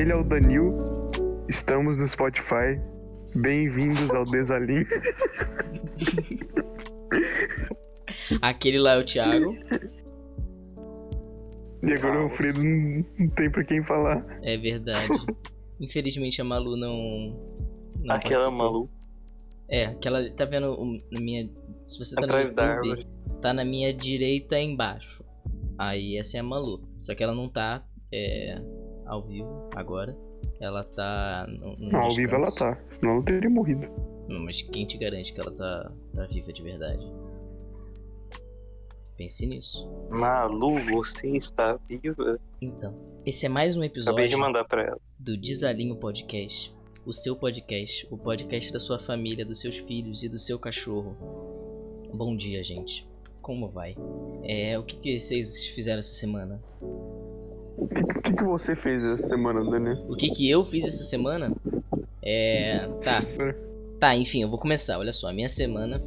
Ele é o Danil. Estamos no Spotify. Bem-vindos ao Desalinho. Aquele lá é o Thiago. E agora o Alfredo não, não tem pra quem falar. É verdade. Infelizmente a Malu não. não Aquela participou. Malu. É, aquela. Tá vendo o- na minha. Se você tá Atrás no da YouTube, árvore. tá na minha direita embaixo. Aí essa é a Malu. Só que ela não tá é, ao vivo agora. Ela tá. No, no Não, ao vivo ela tá. Senão ela teria morrido. Não, mas quem te garante que ela tá, tá viva de verdade? Pense nisso. Malu, você está viva? Então, esse é mais um episódio Acabei de mandar pra ela. do Desalinho Podcast. O seu podcast, o podcast da sua família, dos seus filhos e do seu cachorro. Bom dia, gente. Como vai? É, o que, que vocês fizeram essa semana? O que, que você fez essa semana, Daniel? O que, que eu fiz essa semana? É. Tá. Tá, enfim, eu vou começar. Olha só, a minha semana.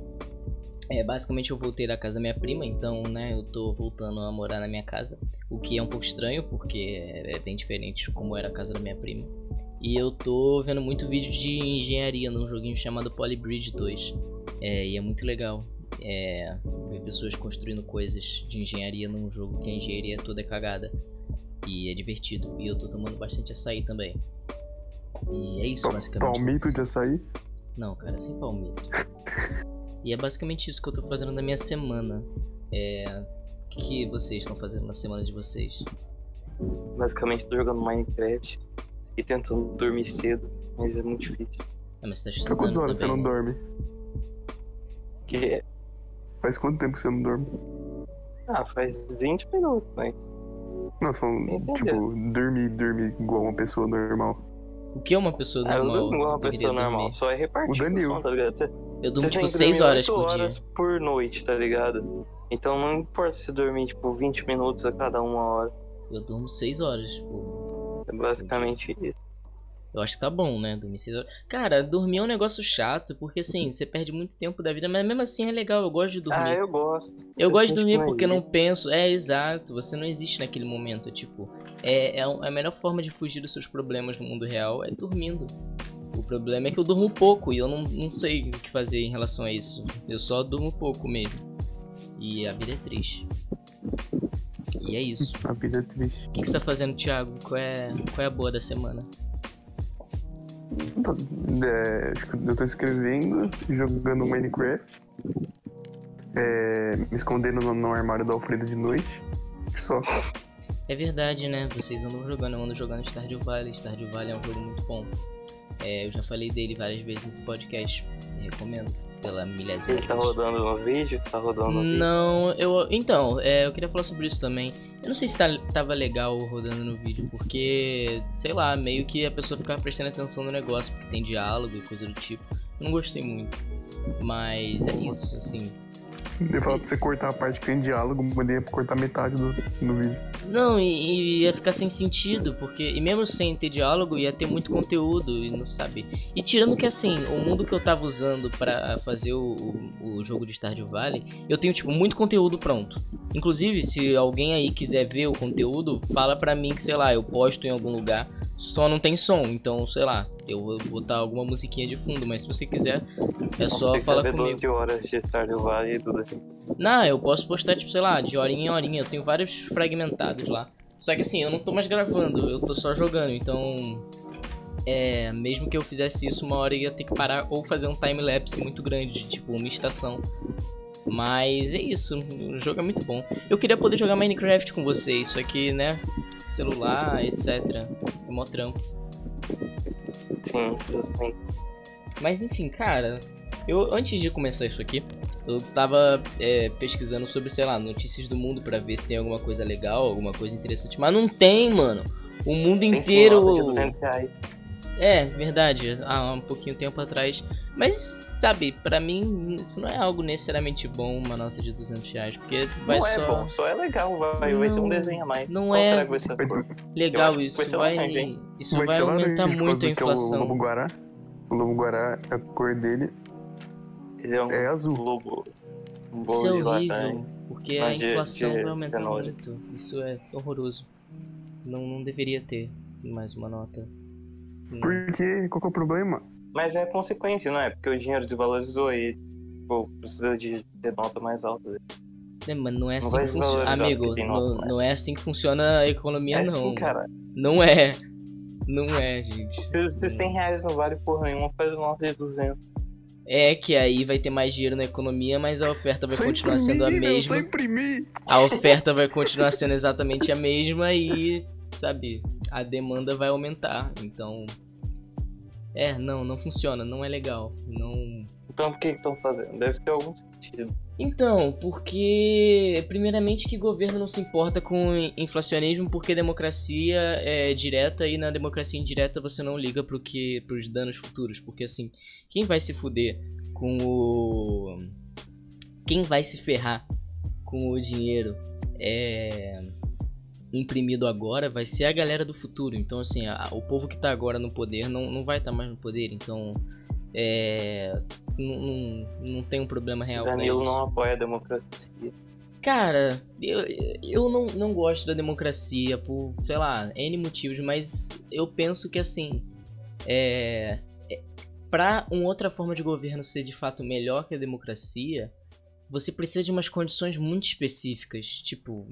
É, basicamente eu voltei da casa da minha prima, então, né, eu tô voltando a morar na minha casa. O que é um pouco estranho, porque é bem diferente como era a casa da minha prima. E eu tô vendo muito vídeo de engenharia num joguinho chamado Polybridge 2. É, e é muito legal. É, ver pessoas construindo coisas de engenharia num jogo que a engenharia toda é cagada. E é divertido. E eu tô tomando bastante açaí também. E é isso, basicamente. Palmito de açaí? Não, cara, sem palmito. e é basicamente isso que eu tô fazendo na minha semana. É. O que, que vocês estão fazendo na semana de vocês? Basicamente tô jogando Minecraft e tentando dormir cedo, mas é muito difícil. É, mas você tá Há estudando quantas horas você não dorme? Que Faz quanto tempo que você não dorme? ah, faz 20 minutos, né? Não, falando, tipo, dormir, dormir igual uma pessoa normal. O que é uma pessoa Ah, eu normal? durmo igual uma pessoa normal, dormir? só é repartido O Danilo. o sono, tá ligado? Você, Eu durmo tipo tem que 6 dormir horas 8 por horas dia. por noite, tá ligado? Então não importa se dormir, tipo, 20 minutos a cada uma hora. Eu durmo 6 horas, tipo. É basicamente isso. Eu acho que tá bom, né? Dormir 6 horas. Cara, dormir é um negócio chato, porque assim, você perde muito tempo da vida, mas mesmo assim é legal, eu gosto de dormir. Ah, eu gosto. Eu Você gosto de dormir porque não penso. É, exato. Você não existe naquele momento. Tipo, é, é um- a melhor forma de fugir dos seus problemas no mundo real é dormindo. O problema é que eu durmo pouco e eu não, não sei o que fazer em relação a isso. Eu só durmo pouco mesmo. E a vida é triste. E é isso. A vida é triste. O que, que você tá fazendo, Thiago? Qual é, qual é a boa da semana? É, eu tô escrevendo, jogando Minecraft, é, me escondendo no, no armário do Alfredo de noite. Só. É verdade, né? Vocês andam jogando, eu ando jogando Stardew Valley. Stardew Valley é um jogo muito bom. É, eu já falei dele várias vezes nesse podcast. recomendo pela milésima Ele tá rodando no vídeo? Tá rodando no vídeo. Não, eu. Então, é, eu queria falar sobre isso também. Eu não sei se tá, tava legal rodando no vídeo, porque, sei lá, meio que a pessoa ficava prestando atenção no negócio, porque tem diálogo e coisa do tipo. Eu não gostei muito. Mas é isso, assim. Eu falo pra você cortar a parte que tem diálogo, mandei cortar metade do, do vídeo. Não, e, e ia ficar sem sentido, porque. E mesmo sem ter diálogo, ia ter muito conteúdo, e não sabe. E tirando que assim, o mundo que eu tava usando pra fazer o, o, o jogo de Stardew Valley, eu tenho, tipo, muito conteúdo pronto. Inclusive, se alguém aí quiser ver o conteúdo, fala pra mim que, sei lá, eu posto em algum lugar, só não tem som. Então, sei lá, eu vou botar alguma musiquinha de fundo, mas se você quiser, é só Tem que falar comigo. 12 horas de Stardew Valley e tudo assim. Não, eu posso postar, tipo, sei lá, de horinha em horinha. Eu tenho vários fragmentados lá. Só que assim, eu não tô mais gravando, eu tô só jogando, então. É, mesmo que eu fizesse isso, uma hora eu ia ter que parar ou fazer um time-lapse muito grande, de, tipo, uma estação. Mas é isso, o jogo é muito bom. Eu queria poder jogar Minecraft com vocês, só que, né, celular, etc. É mó trampo. Sim, justamente. Mas enfim, cara, eu antes de começar isso aqui, eu tava é, pesquisando sobre, sei lá, notícias do mundo pra ver se tem alguma coisa legal, alguma coisa interessante. Mas não tem, mano. O mundo Tem sim, inteiro. nota de 200 reais. É, verdade, há um pouquinho tempo atrás. Mas, sabe, pra mim, isso não é algo necessariamente bom, uma nota de 200 reais, porque vai Não só. é bom, só é legal, vai, vai ter Não, um desenho a mais. não Qual é. será que vai ser a cor? Eu Legal isso. vai Vai, isso Vai vai aumentar muito a que é O lobo inflação. guará, o lobo guará, a cor dele Ele é um é azul. lobo. Um Isso é de horrível, porque a de- inflação de vai aumentar muito. Isso é horroroso. Não, não deveria ter. mais uma nota. Por quê? Qual que é o problema? Mas é consequência, não é? Porque o dinheiro desvalorizou e tipo, precisa de ter nota mais alta. É, mas não é Não assim vai que funciona. Amigo, tem não, né? não é assim que funciona a economia, É não. sim, cara. Não é. Não é, gente. Se, se 100 reais não vale porra nenhuma, faz uma nota de 200. É que aí vai ter mais dinheiro na economia, mas a oferta vai Só continuar imprimir, sendo a meu, Só mesma. imprimir. A oferta vai continuar sendo exatamente a mesma e, sabe, a demanda vai aumentar. Então. É, não, não funciona, não é legal. Não. Então por que estão fazendo? Deve ter algum sentido. Então, porque primeiramente que governo não se importa com inflacionismo porque democracia é direta e na democracia indireta você não liga pro que pros danos futuros, porque assim, quem vai se fuder com o quem vai se ferrar com o dinheiro é imprimido agora vai ser a galera do futuro. Então assim, a- o povo que tá agora no poder não, não vai estar mais no poder, então é não, não, não tem um problema real Danilo não apoia a democracia. Cara, eu, eu não, não gosto da democracia por, sei lá, N motivos, mas eu penso que assim, é, é, pra uma outra forma de governo ser de fato melhor que a democracia, você precisa de umas condições muito específicas, tipo,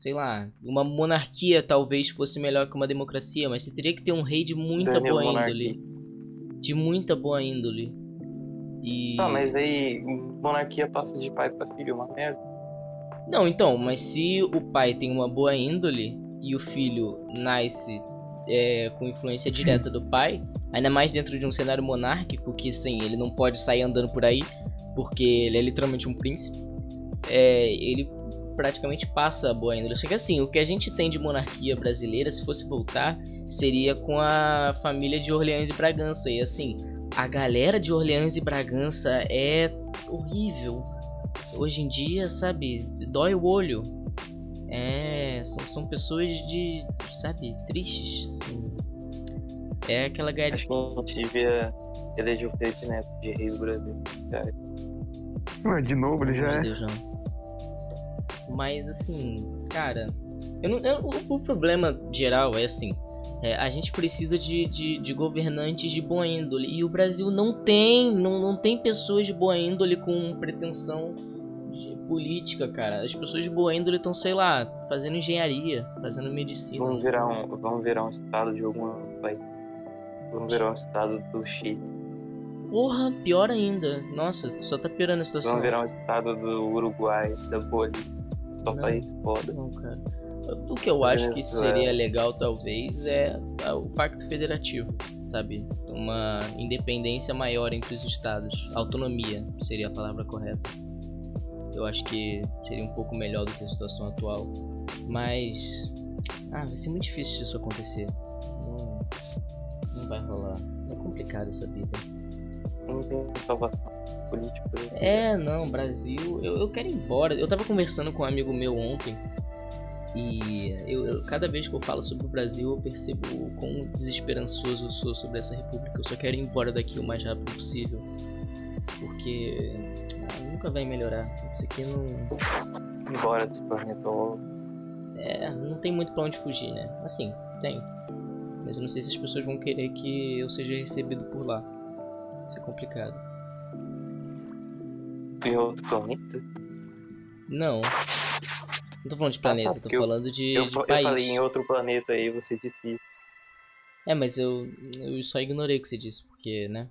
sei lá, uma monarquia talvez fosse melhor que uma democracia, mas você teria que ter um rei de muita Danilo boa monarquia. índole, de muita boa índole. E... Tá, mas aí monarquia passa de pai pra filho, uma merda. Não, então, mas se o pai tem uma boa índole e o filho nasce é, com influência direta do pai, ainda mais dentro de um cenário monárquico, que sim, ele não pode sair andando por aí, porque ele é literalmente um príncipe, é, ele praticamente passa a boa índole. Só que assim, o que a gente tem de monarquia brasileira, se fosse voltar, seria com a família de Orleans e Bragança. E assim, a galera de Orleans e Bragança é horrível hoje em dia, sabe, dói o olho. É, são, são pessoas de, sabe, tristes. assim. É aquela galera. Acho que a gente devia eleger o Felipe Neto de rei do Brasil. Cara, Ué, de novo, ele já Meu é. Deus, não. Mas assim, cara, eu não, eu- o, problema geral é assim. é, a gente precisa de, de, de governantes de boa índole. E o Brasil não tem. Não, não tem pessoas de boa índole com pretensão de política, cara. As pessoas de boa índole estão, sei lá, fazendo engenharia, fazendo medicina. vamos virar um, vamos virar um estado de algum país. Vamos virar um estado do Chile. Porra, pior ainda. Nossa, só tá piorando a situação. Vamos virar um estado do Uruguai, da Bolívia. Só Não. país foda. Não, cara. O que eu acho que Venezuela. seria legal, talvez, é o Pacto Federativo, sabe? Uma independência maior entre os estados. Autonomia seria a palavra correta. Eu acho que seria um pouco melhor do que a situação atual. Mas. Ah, vai ser muito difícil disso acontecer. Não, não vai rolar. É complicado essa vida. Não tem salvação política. É, não, Brasil, eu, eu quero ir embora. Eu tava conversando com um amigo meu ontem e eu, eu- cada vez que eu falo sobre o Brasil eu percebo o quão desesperançoso eu sou sobre essa república. Eu só quero ir embora daqui o mais rápido possível. Porque ah, nunca vai melhorar. Isso aqui não. Embora desse planeta. É, não tem muito pra onde fugir, né? Assim, tem. Mas eu não sei se as pessoas vão querer que eu seja recebido por lá. Isso é complicado. Em outro planeta? Não. Não tô falando de planeta, tô porque eu- falando de, Eu, de eu país. falei em outro planeta aí, você disse isso. É, mas eu, eu só ignorei o que você disse, porque, né?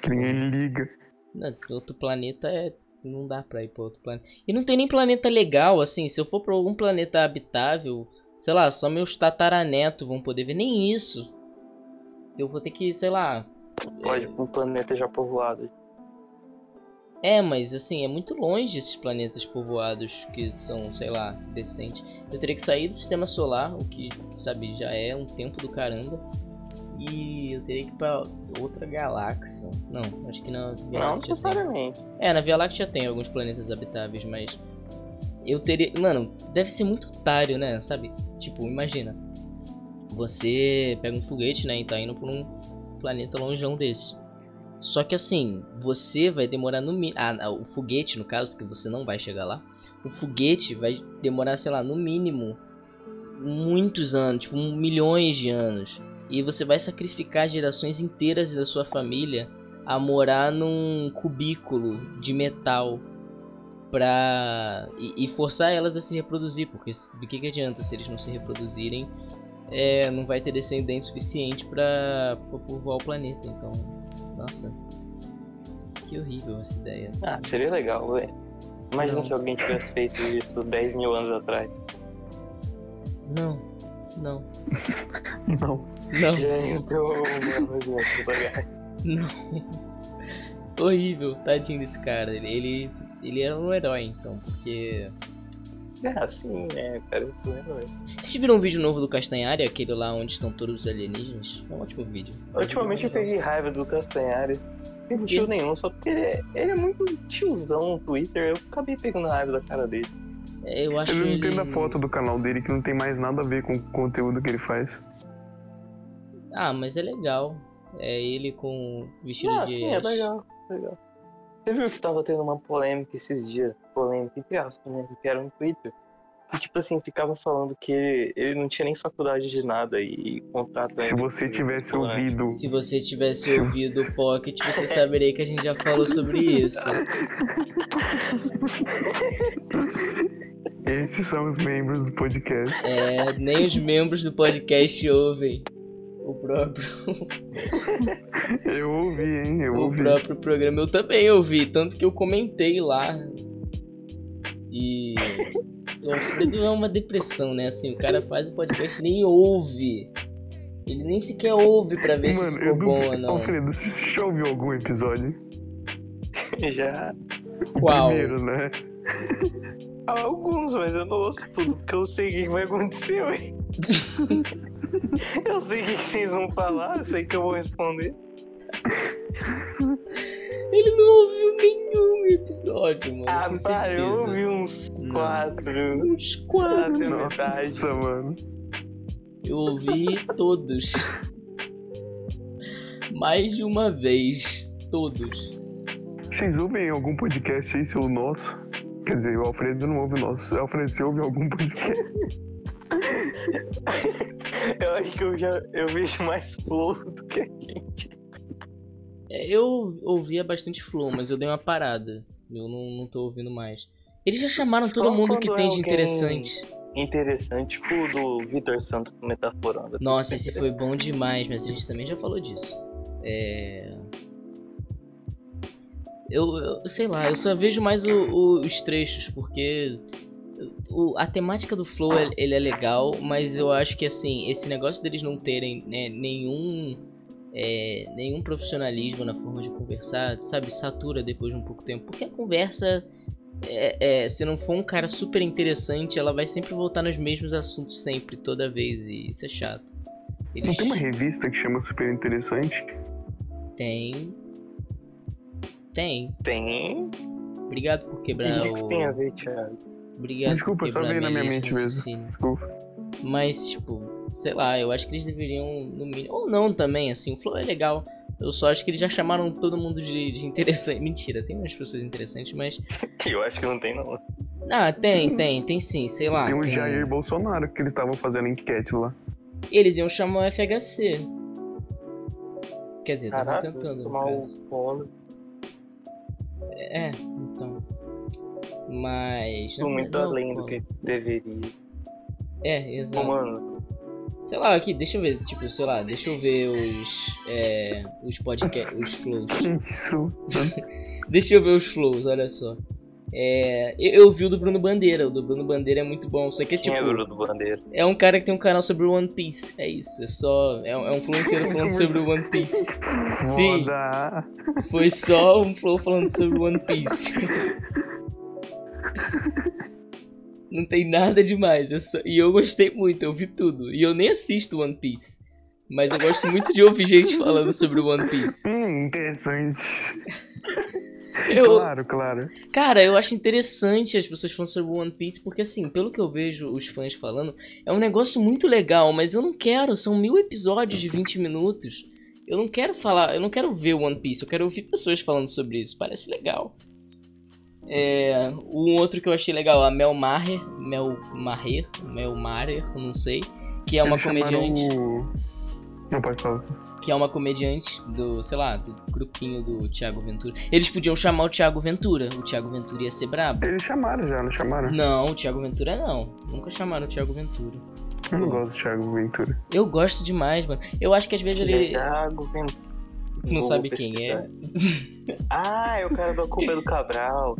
Que ninguém liga. Não, Outro planeta é. Não dá pra ir pra outro planeta. E não tem nem planeta legal, assim. Se eu for pra algum planeta habitável, sei lá, só meus tataranetos vão poder ver. Nem isso. Eu vou ter que, sei lá. Pode pra um planeta já povoado. É, mas assim, é muito longe esses planetas povoados que são, sei lá, decentes. Eu teria que sair do sistema solar, o que, sabe, já é um tempo do caramba. E eu teria que ir pra outra galáxia. Não, acho que na Via Não Láctea tem. necessariamente. É, na Via Láctea tem alguns planetas habitáveis, mas eu teria. Mano, deve ser muito otário, né? Sabe? Tipo, imagina. Você pega um foguete, né? E tá indo por um planeta longeão desse. Só que assim, você vai demorar no mínimo. Ah, o foguete, no caso, porque você não vai chegar lá. O foguete vai demorar, sei lá, no mínimo muitos anos, tipo, milhões de anos. E você vai sacrificar gerações inteiras da sua família a morar num cubículo de metal pra. E, forçar elas a se reproduzir, porque do que, que adianta se eles não se reproduzirem? É, não vai ter descendente suficiente pra povoar o planeta. Então, nossa, que horrível essa ideia. Ah, seria legal, velho. Imagina não. se alguém tivesse feito isso 10 mil anos atrás. Não, não. não. Não. Gente, eu Não. Horrível, tadinho desse cara. Ele, ele era um herói, então, porque. É, sim, é, cara, isso é um. Vocês viram um vídeo novo do Castanhari, aquele lá onde estão todos os alienígenas? É um ótimo vídeo. Ultimamente eu peguei raiva do Castanhari. Sem motivo nenhum, só porque ele é, ele é muito tiozão no Twitter, eu acabei pegando raiva da cara dele. É, eu acho Eu não ele... entendo a foto do canal dele que não tem mais nada a ver com o conteúdo que ele faz. Ah, mas é legal. É ele com vestido Ah, de. sim, é legal, legal. Você viu que tava tendo uma polêmica esses dias? Polêmica entre aspas, né? Que era no Twitter. E, tipo assim, ficava falando que ele, ele não tinha nem faculdade de nada e contrato Se você tivesse ouvido. Se você tivesse ouvido o Pocket, você saberia que a gente já falou sobre isso. Esses são os membros do podcast. É, nem os membros do podcast ouvem o próprio, Eu ouvi, hein? Eu o ouvi. próprio programa. Eu também ouvi, tanto que eu comentei lá. E. O Alfredo é uma depressão, né? Assim, o cara faz o podcast e nem ouve. Ele nem sequer ouve pra ver se Mano, ficou eu bom ou não. Alfredo, você já ouviu algum episódio? Já O Qual? primeiro, né? há alguns, mas eu não ouço tudo, porque eu sei o que vai acontecer, ué. Eu sei o que vocês vão falar, eu sei que eu vou responder. Ele não ouviu nenhum episódio, mano. Ah, tá, eu ouvi uns Não. quatro. Uns quatro. Nossa, mano. Eu ouvi todos. Mais de uma vez. Todos. Vocês ouvem algum podcast aí, seu nosso? Quer dizer, o Alfredo não ouve o nosso. Alfredo, você ouve algum podcast? Eu acho que eu já eu vejo mais flow do que a gente. É, Eu ouvia bastante Flow, mas eu dei uma parada. Eu não, não tô ouvindo mais. Eles já chamaram Só todo mundo que tem é de interessante. Interessante, tipo o do Vitor Santos metaforando. Nossa, esse foi bom demais, mas a gente também já falou disso. É. Eu, eu sei lá, eu só vejo mais o- o- os trechos, porque o- a temática do Flow ele- ele é legal, mas eu acho que assim, esse negócio deles não terem né, nenhum. É, nenhum profissionalismo na forma de conversar, sabe, satura depois de um pouco tempo. Porque a conversa, é, é, se não for um cara super interessante, ela vai sempre voltar nos mesmos assuntos, sempre, toda vez, e isso é chato. Não Eles tem uma revista que chama Super Interessante? têm. Tem. Tem. Obrigado por quebrar o que tem a ver, Thiago? Obrigado Desculpa, por só veio na minha mente mesmo. Desculpa. Mas, tipo, sei lá, eu acho que eles deveriam, no mínimo. Ou não também, assim, o Flow é legal. Eu só acho que eles já chamaram todo mundo de, de interessante. Mentira, tem umas pessoas interessantes, mas. Que eu acho que não tem, não. Ah, tem, tem, tem sim, sei lá. Tem o tem- Jair Bolsonaro que eles estavam fazendo enquete lá. Eles iam chamar o FHC. Quer dizer, estavam Caraca, tentando. tomar o fone. É, então. Mas. Tô muito não, além não, do que deveria. É, exato. mano, Sei lá, aqui, deixa eu ver, tipo, sei lá, deixa eu ver os. É, os podcasts, os flows. Isso. Deixa eu ver os flows, olha só. É, eu, eu vi o do Bruno Bandeira, o do Bruno Bandeira é muito bom, só que é quem tipo. é Bruno Bandeira? É um cara que tem um canal sobre One Piece, é isso, é só. É, um- é um flow inteiro falando sobre o One Piece. Sim. Foi só um flow falando sobre One Piece. Não tem nada demais. eu só- E eu gostei muito, eu vi tudo. E eu nem assisto One Piece. Mas eu gosto muito de ouvir gente falando sobre One Piece. Hum, interessante. Eu, Claro, claro. cara, eu acho interessante as pessoas falando sobre One Piece, porque assim, pelo que eu vejo os fãs falando, é um negócio muito legal, mas eu não quero, são mil episódios de 20 minutos. Eu não quero falar, eu não quero ver One Piece, eu quero ouvir pessoas falando sobre isso. Parece legal. É, um outro que eu achei legal, a Mel Maher, Mel Maher, Mel Maher, não sei, que é uma Eles comediante, o- Não pode falar. que é uma comediante do, sei lá, do grupinho do Thiago Ventura. Eles podiam chamar o Thiago Ventura, o Thiago Ventura ia ser brabo. Eles chamaram já, não chamaram? Não, o Thiago Ventura não. Nunca chamaram o Thiago Ventura. Eu não gosto do Thiago Ventura. Eu gosto demais, mano. Eu acho que às vezes ele Thiago Ventura. Tu não Vou sabe quem é. pesquisar. Ah, é o cara do Culpa do Cabral.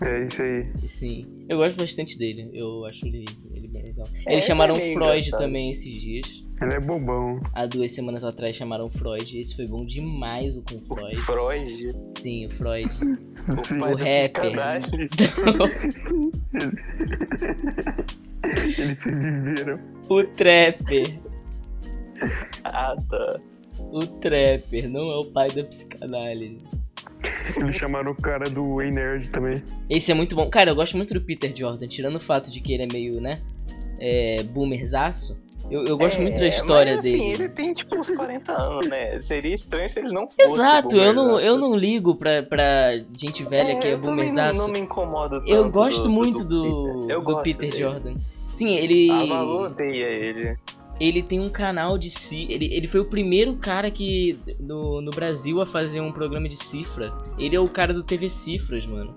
É isso aí. Sim. Eu gosto bastante dele. Eu acho ele, ele bem legal. É, Eles chamaram ele é Freud engraçado. também esses dias. Ele é bobão. Há duas semanas atrás chamaram Freud. Esse foi bom demais o com O Freud. Freud. Sim, o Freud. Sim. pai o rapper. Eles se viveram. o Trapper. Ah, tá. O Trapper, não é o pai da psicanálise. Eles chamaram o cara do Ei Nerd também. Esse é muito bom. Cara, eu gosto muito do Peter Jordan, tirando o fato de que ele é meio, né? É, boomerzaço. Eu, eu gosto muito da É, história mas, assim, dele. ele tem tipo uns 40 anos, né? Seria estranho se ele não fosse. Exato, eu não, eu não ligo pra, pra gente velha que é também boomerzaço. Não, não me incomoda tanto Eu gosto do- muito do, do, Peter. Do Peter dele. Jordan. Sim, ele. A Malu odeia ele. Ele tem um canal de ci... ele, ele foi o primeiro cara que. No, no Brasil a fazer um programa de cifra. Ele é o cara do TV Cifras, mano.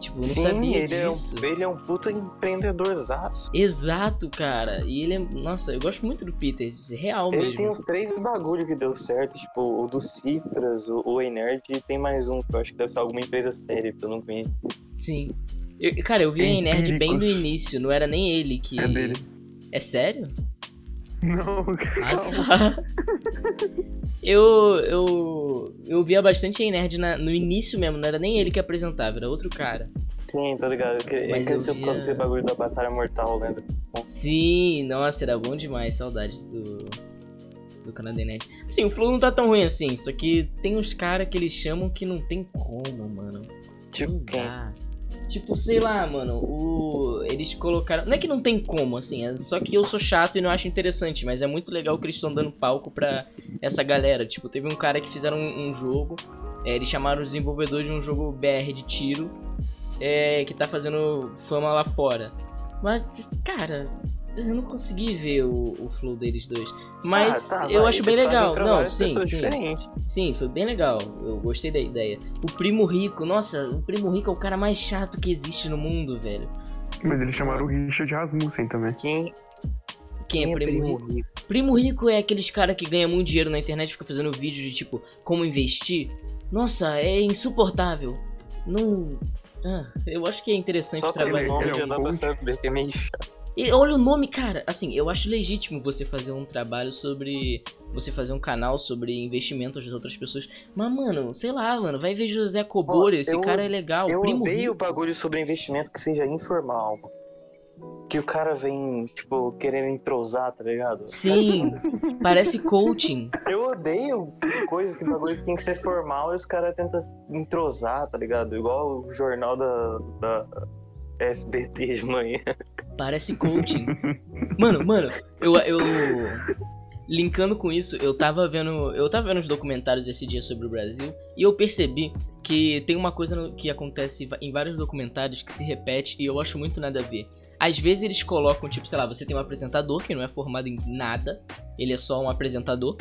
Tipo, eu não Sim, sabia ele é, disso. um, ele é um puta empreendedorzaço. Exato, cara. E ele é. Nossa, eu gosto muito do Peter. Real Ele mesmo. tem uns três bagulho que deu certo, tipo o do Cifras, o, o Enerd e tem mais um que eu acho que deve ser alguma empresa séria que eu não conheço. Sim. Eu- cara, eu vi a Nerd bem do Empíricos. início, não era nem ele que. É dele. É sério? Não, Ah, tá. eu, eu, eu via bastante a Nerd na- no início mesmo, não era nem ele que apresentava, era outro cara. Sim, tô ligado. É Mas que eu esse por causa via- daquele bagulho da Batalha Mortal, né? Sim, nossa, era bom demais, saudade do, do canal da Nerd. Assim, o Flow não tá tão ruim assim, só que tem uns caras que eles chamam que não tem como, mano. Tipo Não quem? Tipo, sei lá, mano, o... eles colocaram. Não é que não tem como, assim, é só que eu sou chato e não acho interessante, mas é muito legal que eles estão dando palco pra essa galera. Tipo, teve um cara que fizeram um, um jogo, é, eles chamaram o desenvolvedor de um jogo BR de tiro, é, que tá fazendo fama lá fora. Mas, cara, eu não consegui ver o, o flow deles dois. Mas Ah, tá, eu vai, acho bem legal. Não, sim, sim. diferentes. Sim, foi bem legal. Eu gostei da ideia. O Primo Rico, nossa, o Primo Rico é o cara mais chato que existe no mundo, velho. mas eles chamaram o Richard Rasmussen também. Quem, Quem é Primo Rico? Rico? Primo Rico é aqueles cara que ganha muito dinheiro na internet e fica fazendo vídeos de tipo, como investir. Nossa, é insuportável. Não. Ah, eu acho que é interessante Só trabalho nome ele é um dá pra coach? saber que é meio chato. E olha o nome, cara. Assim, eu acho legítimo você fazer um trabalho sobre. Você fazer um canal sobre investimentos das outras pessoas. Mas, mano, sei lá, mano, vai ver José Cobori. Ó, esse eu- cara é legal. Eu Primo odeio Rico. bagulho sobre investimento que seja informal. Que o cara vem, tipo, querendo entrosar, tá ligado? Sim, parece coaching. Eu odeio coisas que bagulho que tem que ser formal e os caras tentam entrosar, tá ligado? Igual o jornal da, da SBT de manhã. Parece coaching. Mano, mano, eu, eu. Linkando com isso, eu tava vendo. Eu tava vendo os documentários esse dia sobre o Brasil e eu percebi que tem uma coisa que acontece em vários documentários que se repete e eu acho muito nada a ver. Às vezes eles colocam, tipo, sei lá, você tem um apresentador que não é formado em nada, ele é só um apresentador.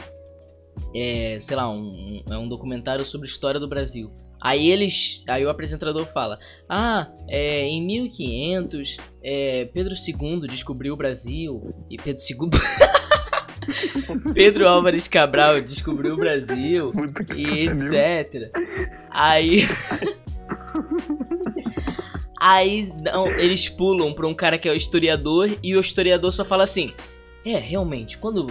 É, sei lá, um, um- é um documentário sobre a história do Brasil. Aí eles. Aí o apresentador fala: Ah, é, em 1500, é, Pedro II descobriu o Brasil. E Pedro II. Pedro Álvares Cabral descobriu o Brasil. E etc. Aí. Aí não, eles pulam pra um cara que é o historiador e o historiador só fala assim: É, realmente, quando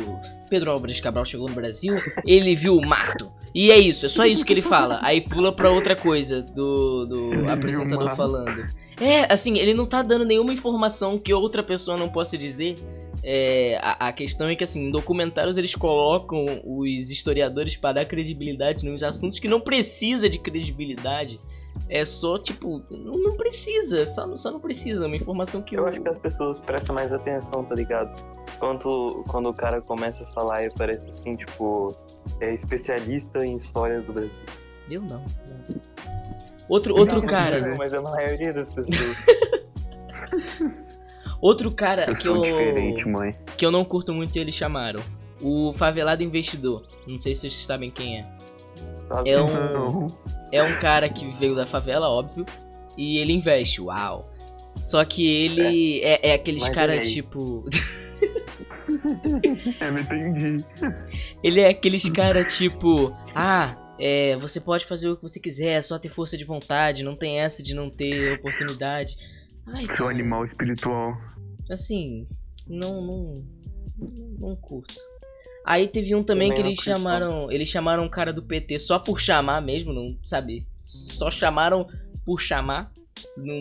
Pedro Álvares Cabral chegou no Brasil, ele viu o mato. E é isso, é só isso que ele fala. Aí pula pra outra coisa do, do apresentador falando. É, assim, ele não tá dando nenhuma informação que outra pessoa não possa dizer. É, a, a questão é que, assim, em documentários eles colocam os historiadores para dar credibilidade nos assuntos que não precisa de credibilidade. É só, tipo, não, não precisa, só, só não precisa. Uma informação que Eu o- acho que as pessoas prestam mais atenção, tá ligado? Quando, quando o cara começa a falar e parece assim, tipo, é especialista em história do Brasil. Deu não. não. Outro, outro Não, cara. Mas a maioria das pessoas. Outro cara Eu que sou eu, diferente, mãe. que eu não curto muito eles chamaram. O Favelado Investidor. Não sei se vocês sabem quem é. Sabe? É um, é um cara que veio da favela, óbvio. E ele investe, uau. Só que ele é, é aqueles Mas cara ele aí. tipo. É, me entendi. Ele é aqueles cara tipo. Ah, é, você pode fazer o que você quiser, é só ter força de vontade, não tem essa de não ter oportunidade. Ai, Seu cara, animal espiritual. assim, não, não, não curto. Aí teve um também, Também que eles chamaram, eles chamaram um cara do PT só por chamar mesmo, não sabe? Só chamaram por chamar. Não,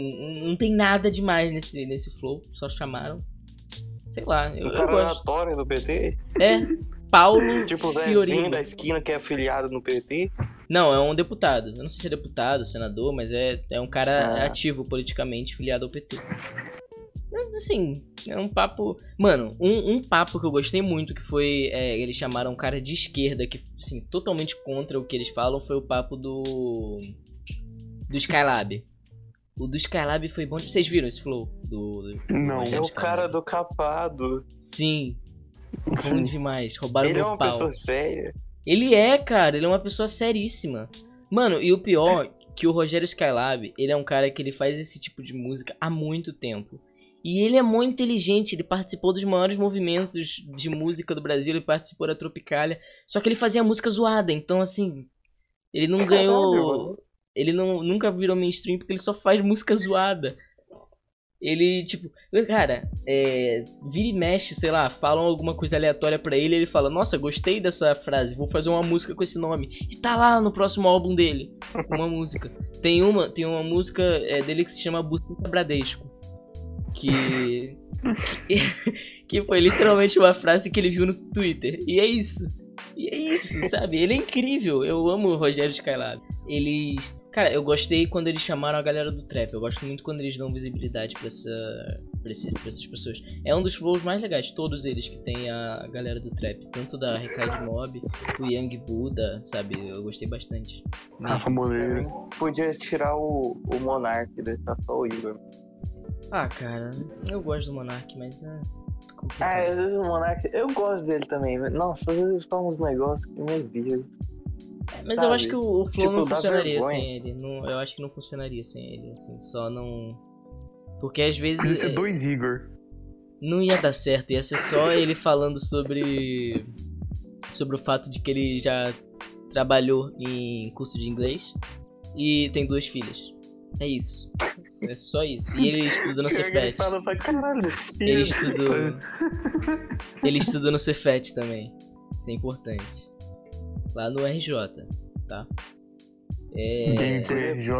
não tem nada demais nesse nesse flow, só chamaram. Sei lá, eu, O eu cara gosto. aleatório do PT? É, Paulo Tipo o Zezinho Fiorino. da esquina que é afiliado no PT? Não, é um deputado. Eu não sei se é deputado, senador, mas é, é um cara Ah. ativo politicamente, filiado ao PT. Mas assim, é um papo. Mano, um, um papo que eu gostei muito, que foi. é, eles chamaram um cara de esquerda, que, assim, totalmente contra o que eles falam, foi o papo do. Do Skylab. O do Skylab foi bom. Vocês viram esse flow? Do, do Não. É o cara do capado. Sim. Bom Sim. demais. Roubaram Ele é meu uma pau. pessoa séria. Ele é, cara, ele é uma pessoa seríssima. Mano, e o pior, que o Rogério Skylab, ele é um cara que ele faz esse tipo de música há muito tempo. E ele é muito inteligente, ele participou dos maiores movimentos de música do Brasil, ele participou da Tropicália. Só que ele fazia música zoada, então assim, ele não ganhou. Ele não, nunca virou mainstream porque ele só faz música zoada. Ele, tipo, cara, é, vira e mexe, sei lá, falam alguma coisa aleatória pra ele ele fala: Nossa, gostei dessa frase, vou fazer uma música com esse nome. E tá lá no próximo álbum dele, uma música. Tem uma, tem uma música é, dele que se chama Buceta Bradesco. Que. que, que foi literalmente uma frase que ele viu no Twitter. E é isso. E é isso, sabe? Ele é incrível. Eu amo o Rogério Skylab. Eles. Cara, eu gostei quando eles chamaram a galera do trap. Eu gosto muito quando eles dão visibilidade pra, essa, pra, esse- pra essas pessoas. É um dos flows mais legais, todos eles que tem a galera do trap. Tanto da Recaide Mob, o Young Buddha, sabe? Eu gostei bastante. Rafa Moreira. Podia tirar o, o Monark, deixar só o Igor. Ah, cara, eu gosto do Monark, mas é. Ah, às vezes o Monark. Eu gosto dele também. mas, Nossa, às vezes fala uns negócios que meu Deus. Mas eu sabe? acho que o, o flow Tipo, não funcionaria vergonha. sem ele. Não, eu acho que não funcionaria sem ele, assim. Só não. Porque às vezes. Podia ser é, dois Igor. não ia dar certo, ia ser só ele falando sobre sobre o fato de que ele já trabalhou em curso de inglês e tem duas filhas. É isso. É só isso. E ele estuda no que Ele Cefet. fala pra caralho Ele estudou. Ele estudou no Cefet também. Isso é importante. Lá no RJ, tá? É.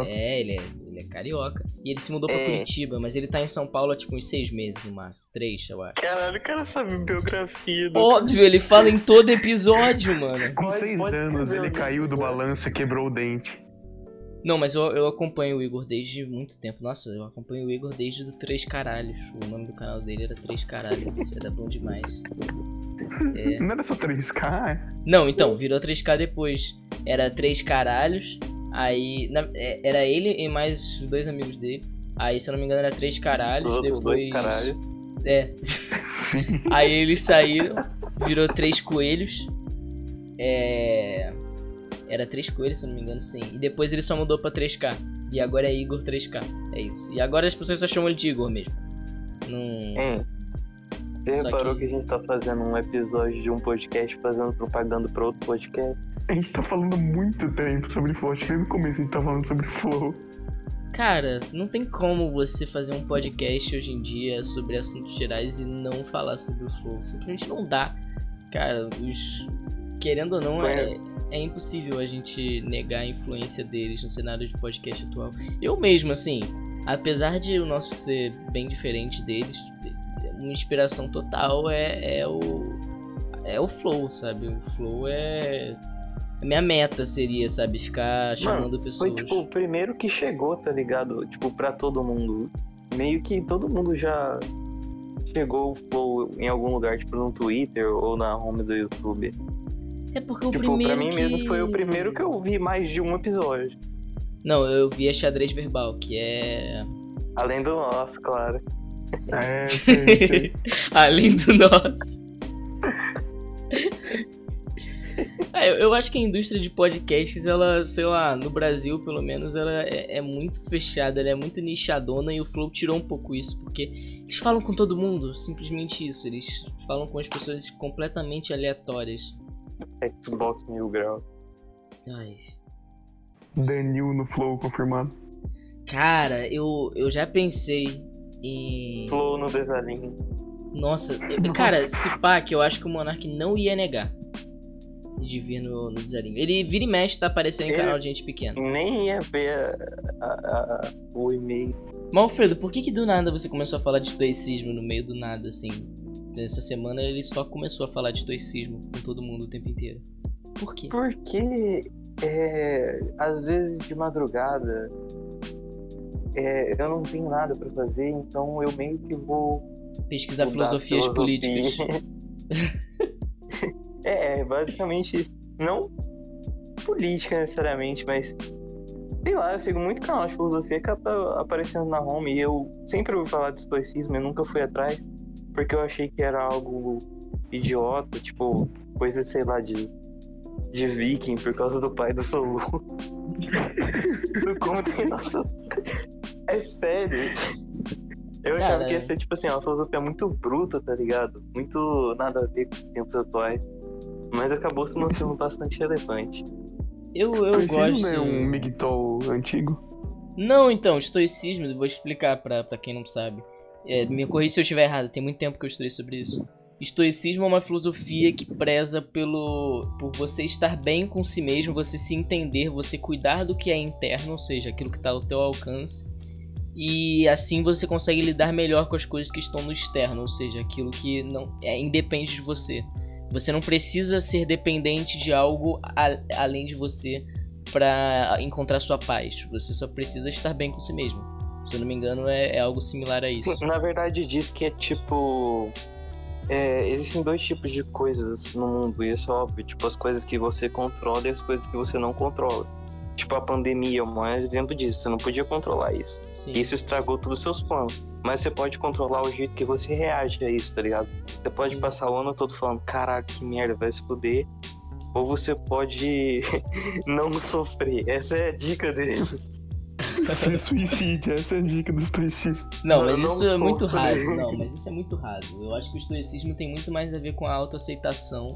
É, ele é, ele é carioca. E ele se mudou pra É. Curitiba, mas ele tá em São Paulo há tipo uns seis meses no máximo. Três, eu acho. Caralho, o cara sabe biografia do. Óbvio, ele fala em todo episódio, mano. Com seis anos ele caiu do nome. balanço e quebrou o dente. Não, mas eu, eu acompanho o Igor desde muito tempo. Nossa, eu acompanho o Igor desde o Três Caralhos. O nome do canal dele era Três Caralhos. Era bom demais. É. Não era só 3K? Não, então, virou 3K depois. Era Três Caralhos. Aí. na- é, era ele e mais dois amigos dele. Aí, se eu não me engano, era Três Caralhos. Os depois... dois caralhos. É. Sim. Aí eles saíram, virou três coelhos. É. Era três coelhos, se eu não me engano, sim. E depois ele só mudou pra 3K. E agora é Igor 3K. É isso. E agora as pessoas só chamam ele de Igor mesmo. Não. Hein? Você Só reparou que- que... a gente tá fazendo um episódio de um podcast fazendo propaganda pra outro podcast? A gente tá falando muito tempo sobre Flow. Acho que desde o começo a gente tá falando sobre Flow. Cara, não tem como você fazer um podcast hoje em dia sobre assuntos gerais e não falar sobre o Flow. Simplesmente não dá. Cara, os. Querendo ou não, é, é impossível a gente negar a influência deles no cenário de podcast atual. Eu mesmo, assim, apesar de o nosso ser bem diferente deles, uma inspiração total é, é o. É o Flow, sabe? O Flow é. A minha meta seria, sabe, ficar chamando pessoas. Foi tipo o primeiro que chegou, tá ligado? Tipo, pra todo mundo. Meio que todo mundo já chegou o Flow em algum lugar, tipo no Twitter ou na home do YouTube. É porque o tipo, primeiro pra mim que... mesmo foi o primeiro que eu vi mais de um episódio. Não, eu vi a xadrez verbal, que é. Além do nosso, claro. É, sei, sei. Além do nosso. É, eu- eu acho que a indústria de podcasts, ela, sei lá, no Brasil pelo menos, ela é, é muito fechada, ela é muito nichadona e o Flow tirou um pouco isso, porque eles falam com todo mundo, simplesmente isso, eles falam com as pessoas completamente aleatórias. Xbox Mil Grau. Ai. Danil no Flow confirmado. Cara, eu, eu já pensei em. Flow no desalinho. Nossa, eu- cara, se pá, que eu acho que o Monark não ia negar de vir no, no desalinho. Ele vira e mexe, tá aparecendo em canal de gente pequena. Nem ia ver a- a- a- o e-mail. Mas, Alfredo, por que que do nada você começou a falar de estoicismo no meio do nada, assim? Essa semana ele só começou a falar de estoicismo com todo mundo o tempo inteiro. Por quê? Porque é, às vezes de madrugada é, eu não tenho nada pra fazer, então eu meio que vou Pesquisar filosofias filosofia. políticas. é, basicamente. Não política necessariamente, mas sei lá, eu sigo muito canal de filosofia que tá aparecendo na home e eu sempre ouvi falar de estoicismo, eu nunca fui atrás, porque eu achei que era algo idiota, tipo, coisa, sei lá, de, de viking por causa do pai do Solu. Como tem nossa. É sério. Eu achava Cara, que ia ser, tipo assim, uma filosofia muito bruta, tá ligado? Muito nada a ver com os tempos atuais. Mas acabou se mostrando bastante relevante. Eu, eu gosto. não é um Migtol antigo? Não, então, estoicismo, vou explicar pra, pra quem não sabe. É, me corrija se eu estiver errado, tem muito tempo que eu estudei sobre isso. Estoicismo é uma filosofia que preza pelo por você estar bem com si mesmo, você se entender, você cuidar do que é interno, ou seja, aquilo que está ao teu alcance. E assim você consegue lidar melhor com as coisas que estão no externo, ou seja, aquilo que não é independe de você. Você não precisa ser dependente de algo a- além de você para encontrar sua paz. Você só precisa estar bem com si mesmo. Se eu não me engano, é, é algo similar a isso. Na verdade, diz que é tipo. é, existem dois tipos de coisas no mundo, e isso é óbvio. Tipo, as coisas que você controla e as coisas que você não controla. Tipo, a pandemia é um maior exemplo disso. Você não podia controlar isso. Sim. Isso estragou todos os seus planos. Mas você pode controlar o jeito que você reage a isso, tá ligado? Você pode Sim. passar o ano todo falando, caralho, que merda, vai se fuder. Ou você pode não sofrer. Essa é a dica dele. Se suicide, essa é a dica do estoicismo. Não, mas não isso é sou muito raso. Não, mas isso é muito raso. Eu acho que o estoicismo tem muito mais a ver com a autoaceitação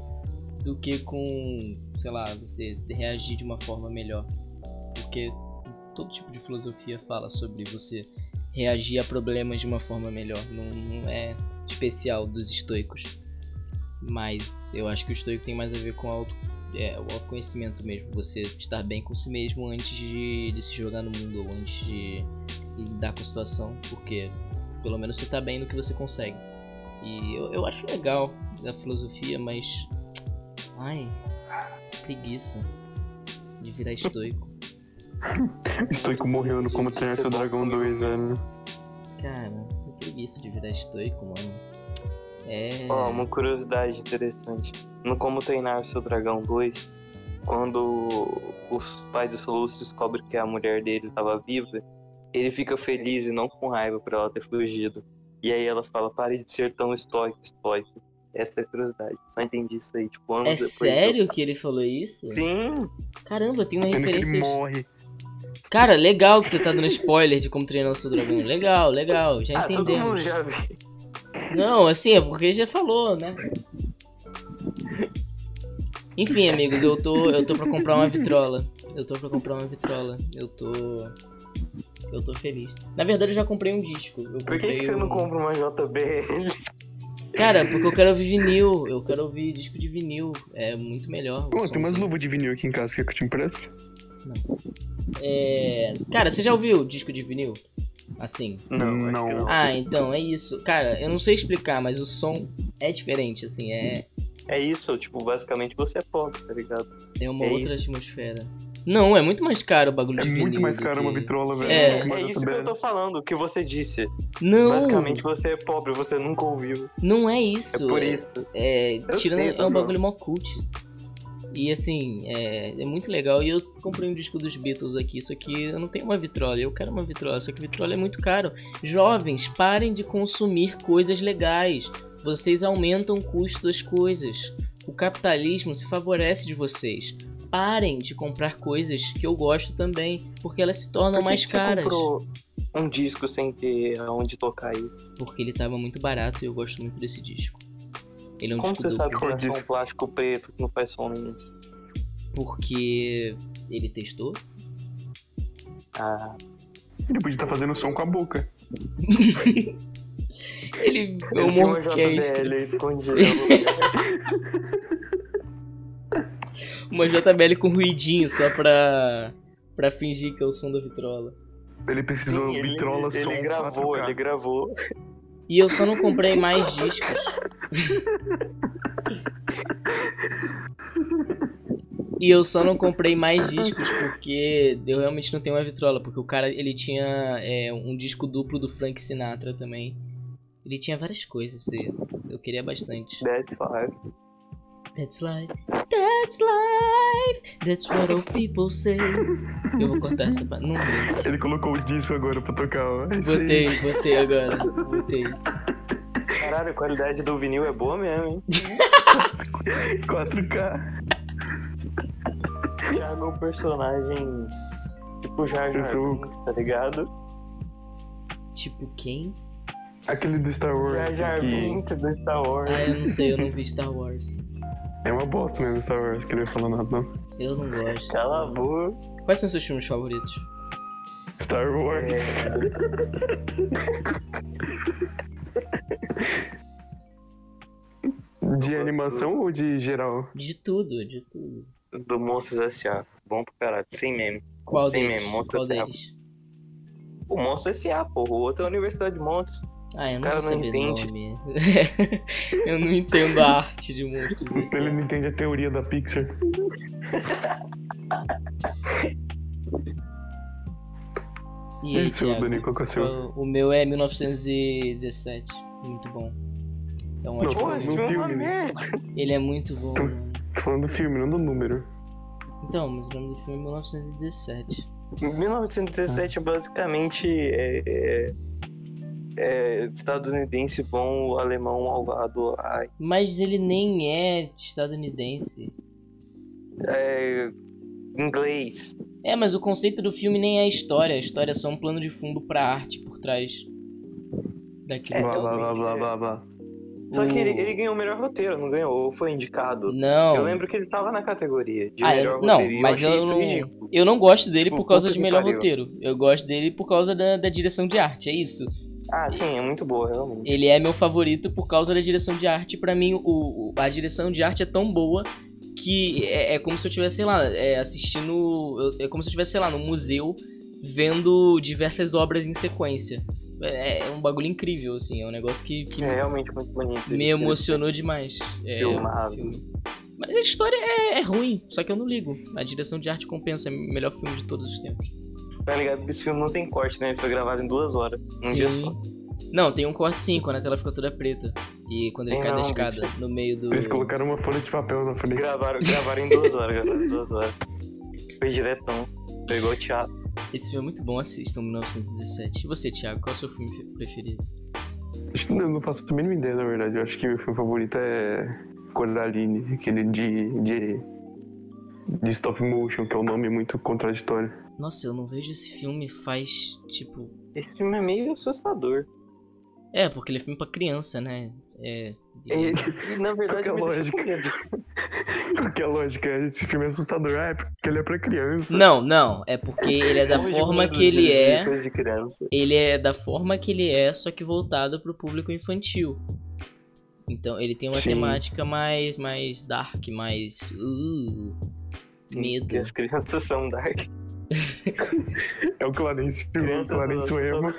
do que com, sei lá, você reagir de uma forma melhor. Porque todo tipo de filosofia fala sobre você reagir a problemas de uma forma melhor. Não, não é especial dos estoicos. Mas eu acho que o estoico tem mais a ver com auto, é, o autoconhecimento mesmo. Você estar bem com si mesmo antes de, de se jogar no mundo ou antes de, de lidar com a situação. Porque pelo menos você tá bem no que você consegue. E eu, eu acho legal a filosofia, mas. Ai, preguiça de virar estoico. Estoico morreu no Como Treinar Seu Dragão 2, velho. Cara, que preguiça de virar estoico, mano. É. Ó, uma curiosidade interessante. No Como Treinar Seu Dragão 2, quando os pais do Soluço descobrem que a mulher dele estava viva, ele fica feliz e não com raiva por ela ter fugido. E aí ela fala, pare de ser tão estoico, estoico. Essa é a curiosidade. Só entendi isso aí, tipo, anos É depois. sério que ele falou isso? Sim! Caramba, tem uma Pena que ele referência. morre. Cara, legal que você tá dando spoiler de como treinar o seu dragão. Legal, legal, já Ah, todo mundo entendemos. já viu. Não, assim, é porque já falou, né? Enfim, amigos, eu tô, eu tô pra comprar uma vitrola. Eu tô pra comprar uma vitrola. Eu tô. Eu tô feliz. Na verdade, eu já comprei um disco. Eu Por que, que você não um- compra uma JBL? Cara, porque eu quero ouvir vinil. Eu quero ouvir disco de vinil. É muito melhor. Pô, tem umas somzinho. luvas de vinil aqui em casa, que eu te empreste? É... Cara, você já ouviu disco de vinil? Assim. Não, Não. não. Ah, então é isso. Cara, eu não sei explicar, mas o som é diferente, assim, é, É isso, tipo, basicamente você é pobre, tá ligado? é uma É outra isso. atmosfera. Não, é muito mais caro o bagulho É de vinil. muito mais caro uma que- vitrola, velho. É. que uma É isso que eu tô falando, o que você disse. Não, Basicamente você é pobre, você nunca ouviu. não é isso. É por isso. É, Eu tirando, sei, é um bagulho mó cult. E assim, é, é, muito legal. E eu comprei um disco dos Beatles aqui. Isso aqui eu não tenho uma vitrola. Eu quero uma vitrola. Só que vitrola é muito caro. Jovens, parem de consumir coisas legais. Vocês aumentam o custo das coisas. O capitalismo se favorece de vocês. Parem de comprar coisas que eu gosto também, porque elas se tornam mais que você caras. comprou um disco sem ter aonde tocar aí? Porque ele tava muito barato e eu gosto muito desse disco. Ele é um Como disco você sabe que é só um plástico preto que não faz som nenhum? Porque ele testou. Ah, Ele podia estar fazendo som com a boca. Ele é uma orquestra. JBL escondido. Uma JBL com ruidinho só pra. pra fingir que é o som da vitrola. Ele precisou Sim, ele, vitrola ele som gravou, 4K. ele gravou. E eu só não comprei mais discos. E eu só não comprei mais discos porque eu realmente não tenho uma vitrola. Porque o cara, ele tinha é, um disco duplo do Frank Sinatra também. Ele tinha várias coisas, eu queria bastante. That's life. That's life, that's life, that's what all people say. Eu vou cortar essa parte. Não vou. Ele colocou o disco agora pra tocar, ó. Botei, botei agora. Botei. Caralho, a qualidade do vinil é boa mesmo, hein? 4K. Thiago é um personagem tipo Jar Jar Binks, tá ligado? Tipo quem? Aquele do Star Wars. Jar Jar que Binks do Star Wars. Ah, eu não sei, eu não vi Star Wars. É uma bosta mesmo Star Wars, que ele ia falar nada não. Eu não gosto. Cala a boca. Quais são seus filmes favoritos? Star Wars. De gosto animação ou de geral? De tudo, de tudo. É, do Monstros S.A. Bom pra caralho, sem meme. Qual Sim deles? mesmo, Monstro Qual S.A.. O Monstro S.A., porra. O outro é a Universidade de Monstros. Ah, eu não cara não entende. nome. eu não entendo a arte de monstros. desse Ele não entende a teoria da Pixar. E aí, seu? Dani, qual que é o seu? O meu é 1917. Muito bom. É um Não, ótimo esse filme. filme é merda. Ele é muito bom, mano. Tô falando do filme, não do número. Então, mas o nome do filme é 1917. 1917 é basicamente é, é, é estadunidense bom, alemão malvado. Ai, Mas ele nem é estadunidense. é, inglês. É, mas o conceito do filme nem é a história. A história é só um plano de fundo pra arte por trás daquilo. É, blá, é o- blá, blá, blá, blá, blá. Só que ele, ele ganhou o melhor roteiro, não ganhou? Ou foi indicado? Não. Eu lembro que ele tava na categoria de Ah, melhor não, roteiro. e mas eu achei eu isso não, ridículo. eu não gosto dele Tipo, por causa de melhor pariu. roteiro. Eu gosto dele por causa da, da direção de arte, é isso. Ah, sim, é muito boa, realmente. Ele é meu favorito por causa da direção de arte. Pra mim, o, a direção de arte é tão boa que é, é como se eu estivesse, sei lá, é, assistindo. É como se eu estivesse, sei lá, no museu vendo diversas obras em sequência. É, é um bagulho incrível, assim. É um negócio que, que É realmente muito bonito. me emocionou demais. É, Filmado. Mas a história é, é ruim, só que eu não ligo. A direção de arte compensa, é o melhor filme de todos os tempos. Tá ligado? Porque esse filme não tem corte, né? Ele foi gravado em duas horas. Um dia só. Não, tem um corte sim, quando a tela fica toda preta. E quando ele Tem cai da não, escada, no meio do. Eles colocaram uma folha de papel na frente. Gravaram, gravaram em duas horas, gravaram em duas horas. Foi diretão. Pegou o teatro. Esse filme é muito bom, assistam 1917. E você, Thiago, qual é o seu filme preferido? Acho que eu não faço a mínima ideia, na verdade. Eu acho que meu filme favorito é Coraline, aquele de, de, de stop motion, que é um nome muito contraditório. Nossa, eu não vejo esse filme faz, tipo... Esse filme é meio assustador. É, porque ele é filme pra criança, né? É... E, e, na verdade, Qual que é lógica? medo. Qual que é a lógica? Esse filme é assustador. Ah, é porque ele é pra criança. Não, não, é porque ele é da Morro de forma que ele é... De criança. Ele é da forma que ele é, só que voltado pro público infantil. Então, ele tem uma Sim. temática mais, mais dark, mais... Uh, Sim, medo. Porque as crianças são dark. É o Clarence, o Clarence Emo.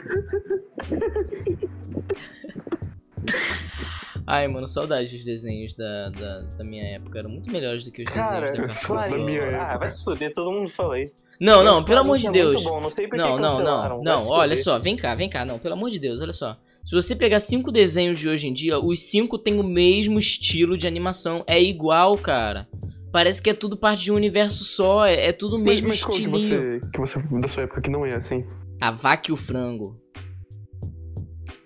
Ai, mano, saudade dos desenhos da, da, da minha época. Eram muito melhores do que os Cara, desenhos da Cartoon Clarice. minha Network. Ah, vai se fuder, todo mundo fala isso. Não, não, pelo amor de é Deus. não sei Não, não, não, não, olha só, vem cá, vem cá, não, pelo amor de Deus, olha só. Se você pegar cinco desenhos de hoje em dia, os cinco têm o mesmo estilo de animação, é igual, cara. Parece que é tudo parte de um universo só, é, é tudo o Mas, mesmo mas qual que você, que você. Da sua época que não é assim? A vaca e o frango.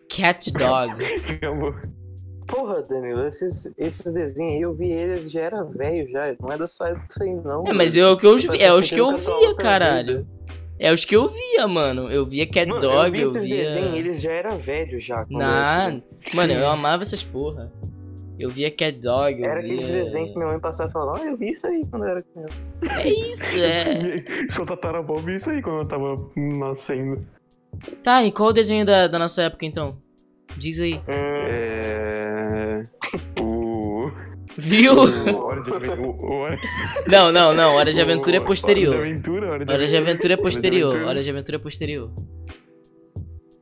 Cat Dog. Acabou. Porra, Danilo, esses, esses desenhos aí eu vi eles já era velho já. Não é da sua época isso aí, não. É, mas é o que eu vi, é os que eu via, caralho. vida. É os que eu via, mano. Eu via Cat Mano, Dog, eu vi eu esses via. desenhos, eles já eram velhos já. Nah, eu- mano, Sim. eu amava essas porra. Eu via Cat Dog, eu Era via... aqueles desenhos que minha mãe passava e falava, ah, eu vi isso aí quando eu era criança. É isso, é. Sua tataravó viu isso aí quando eu tava nascendo. Tá, e qual o desenho da, da nossa época então? Diz aí. Hum, É. O. Viu? o Hora de Aventura. Não, não, não. Hora de Aventura é posterior. Hora de Aventura, Hora de Hora de Aventura é posterior. Hora de Aventura é posterior.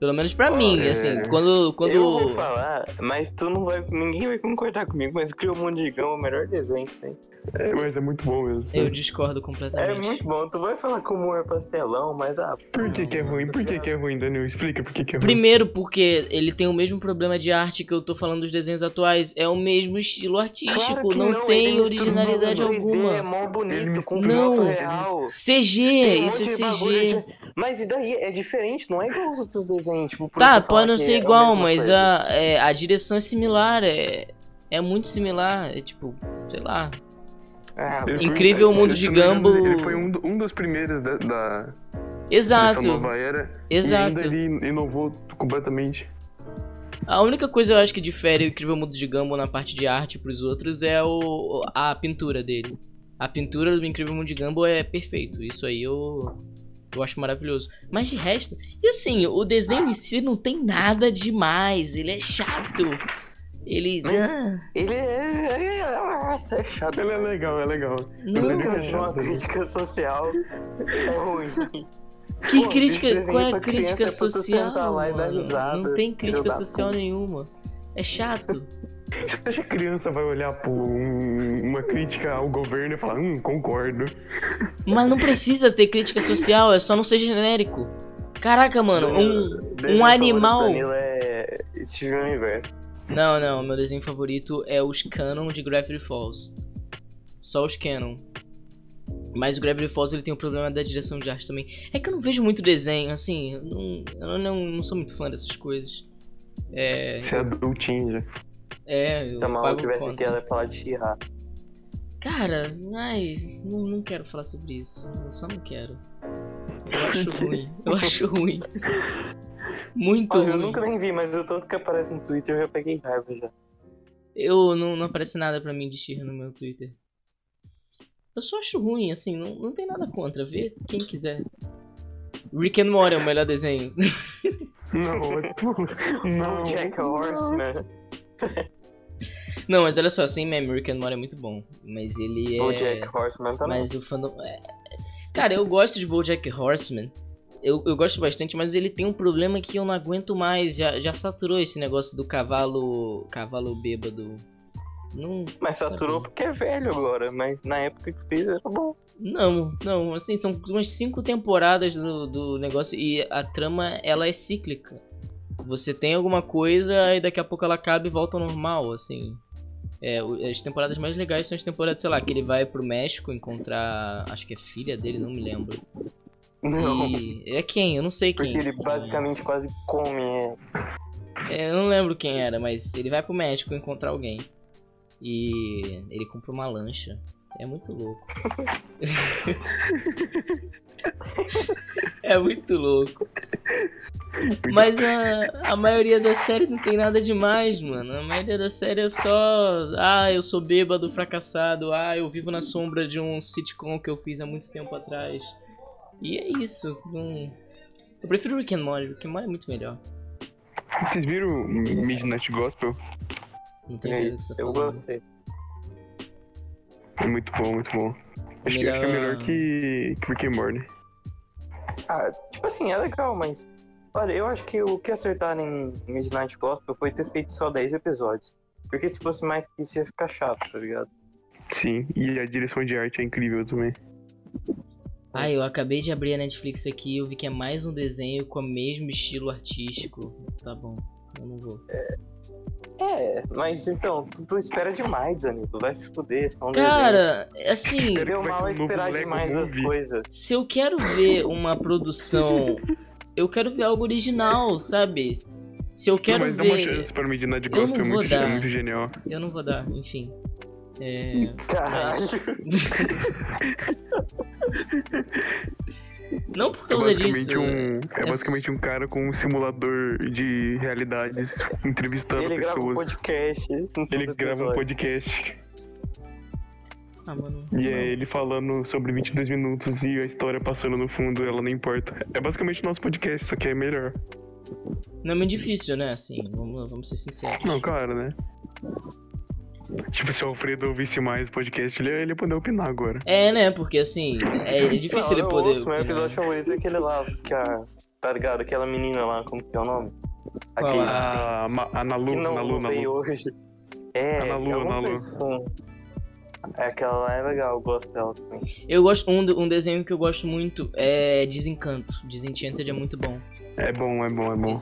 Pelo menos pra mim, Olha, assim, é. quando. quando... Eu vou falar, mas tu não vai. Ninguém vai concordar comigo, mas de Gama é o melhor desenho que tem. É, mas é muito bom mesmo. Eu discordo completamente. É muito bom. Tu vai falar que o humor é pastelão, mas ah. Por que, que é ruim? Por que, que é ruim, Daniel? Explica por que, que é ruim. Primeiro, porque ele tem o mesmo problema de arte que eu tô falando dos desenhos atuais. É o mesmo estilo artístico, Claro que não, tem originalidade 3D, É alguma. mó Ele bonito, com Não. real. CG, Tem um isso é de bagulho CG. de- Mas e daí? É diferente, não é igual os outros desenhos. Tipo, por Tá, pode não ser é a igual, mesma mas coisa. a, é, a direção é similar, é, é muito similar, é tipo, sei lá. Foi- Incrível Mundo de Gumball. Ele foi um, um dos primeiros da, da, Exato, nova era. E exato. ainda ele inovou completamente. A única coisa eu acho que difere o Incrível Mundo de Gumball na parte de arte pros outros é o, a pintura dele. A pintura do Incrível Mundo de Gumball é perfeito, isso aí eu, eu acho maravilhoso. Mas de resto, e assim, o desenho em si não tem nada demais, ele é chato. Ele. Mas- Ah, Ele é. é- Nossa, é chato. Ele é legal, é legal. não, ele Nunca é vi uma crítica social é ruim. Que Pô, crítica, qual é a crítica é social? lá e dar risada, não tem crítica social nenhuma. É chato. Você acha que criança vai olhar por um- uma crítica ao governo e falar, hum, concordo. Mas não precisa ter crítica social, é só não ser genérico. Caraca, mano, um, um animal. Danilo é Steven Universo. Não, não, meu desenho favorito é os canon de Gravity Falls. Só os canon. Mas o Gravity Falls ele tem o problema da direção de arte também. É que eu não vejo muito desenho, assim, eu não, eu não, não sou muito fã dessas coisas. É. Você é adultinho já. É, eu Se a Malu tivesse conta. aqui, ela ia falar de She-Ra. Cara, ai, não, não quero falar sobre isso. Eu só não quero. Eu acho ruim. Eu acho ruim. Muito Olha, eu ruim. nunca nem vi, mas o tanto que aparece no Twitter eu já peguei raiva já. Eu não, não aparece nada pra mim de She no meu Twitter. Eu só acho ruim, assim, não, não tem nada contra. Vê quem quiser. Rick and Morty é o melhor desenho. Não, não. Jack Horseman. não, mas olha só, sem meme, Rick and Morty é muito bom. Mas ele é. O Jack Horseman também. Mas o fandom. é- Cara, eu gosto de BoJack Horseman. Eu, eu gosto bastante, mas ele tem um problema que eu não aguento mais. Já, já saturou esse negócio do cavalo. Cavalo bêbado. Não. Mas saturou porque é velho agora, mas na época que fez era bom. Não, não, assim, são umas cinco temporadas do, do negócio e a trama ela é cíclica. Você tem alguma coisa e daqui a pouco ela acaba e volta ao normal, assim. É, as temporadas mais legais são as temporadas, sei lá, que ele vai pro México encontrar. Acho que é filha dele, não me lembro. Não. E. É quem? Eu não sei quem. Porque ele basicamente quase come. é. É, eu não lembro quem era, mas ele vai pro México encontrar alguém. E ele compra uma lancha. É muito louco. é muito louco. Mas a, a maioria da série não tem nada demais, mano. A maioria da série é só. Ah, eu sou bêbado, fracassado. Ah, eu vivo na sombra de um sitcom que eu fiz há muito tempo atrás. E é isso. Eu prefiro Rick and Morty. Rick and Morty é muito melhor. Vocês viram Midnight Gospel? Não tem tá eu gostei. É muito bom, muito bom. Acho, que, acho que é melhor que, que Rick and Morty. Ah, tipo assim, é legal, mas. Olha, eu acho que o que acertaram em Midnight Gospel foi ter feito só 10 episódios. Porque se fosse mais que isso ia ficar chato, tá ligado? Sim, e a direção de arte é incrível também. Ah, eu acabei de abrir a Netflix aqui e eu vi que é mais um desenho com o mesmo estilo artístico. Tá bom, eu não vou. É, mas então, tu, tu espera demais, amigo. Vai se fuder, só um desenho. Cara, assim, Espera- Deu mal um a esperar Lego demais as coisas. se eu quero ver uma produção, eu quero ver algo original, sabe? Se eu Não, quero mas dá uma ver. chance pra Midnight Eu Gospel, é não vou muito, é dar. muito genial. Eu não vou dar, enfim. É. Caralho. Não por É causa basicamente, disso. um, é é- basicamente um cara com um simulador de realidades entrevistando Ele grava um pessoas. podcast. Ele grava um podcast. Ah, mano. E não. é ele falando sobre 22 minutos e a história passando no fundo, ela não importa. É basicamente o nosso podcast, só que é melhor. Não é muito difícil, né? Assim, vamos, vamos ser sinceros. Não, claro, né? Tipo, se o Alfredo ouvisse mais o podcast, ele, ele ia poder opinar agora. É, né? Porque assim, é, difícil Não, ele eu poder. ouço, meu opinar. episódio favorito é aquele lá, que a. Tá ligado? Aquela menina lá, como que é o nome? Aquele a- A, a Nalu, que não, Nalu, Nalu. hoje. É, A Nalu, é alguma Nalu. coisa assim. É, aquela lá é legal, eu gosto dela também. Eu gosto. Um, um desenho que eu gosto muito é Desencanto. Desenchanted é muito bom. É bom, é bom, é bom.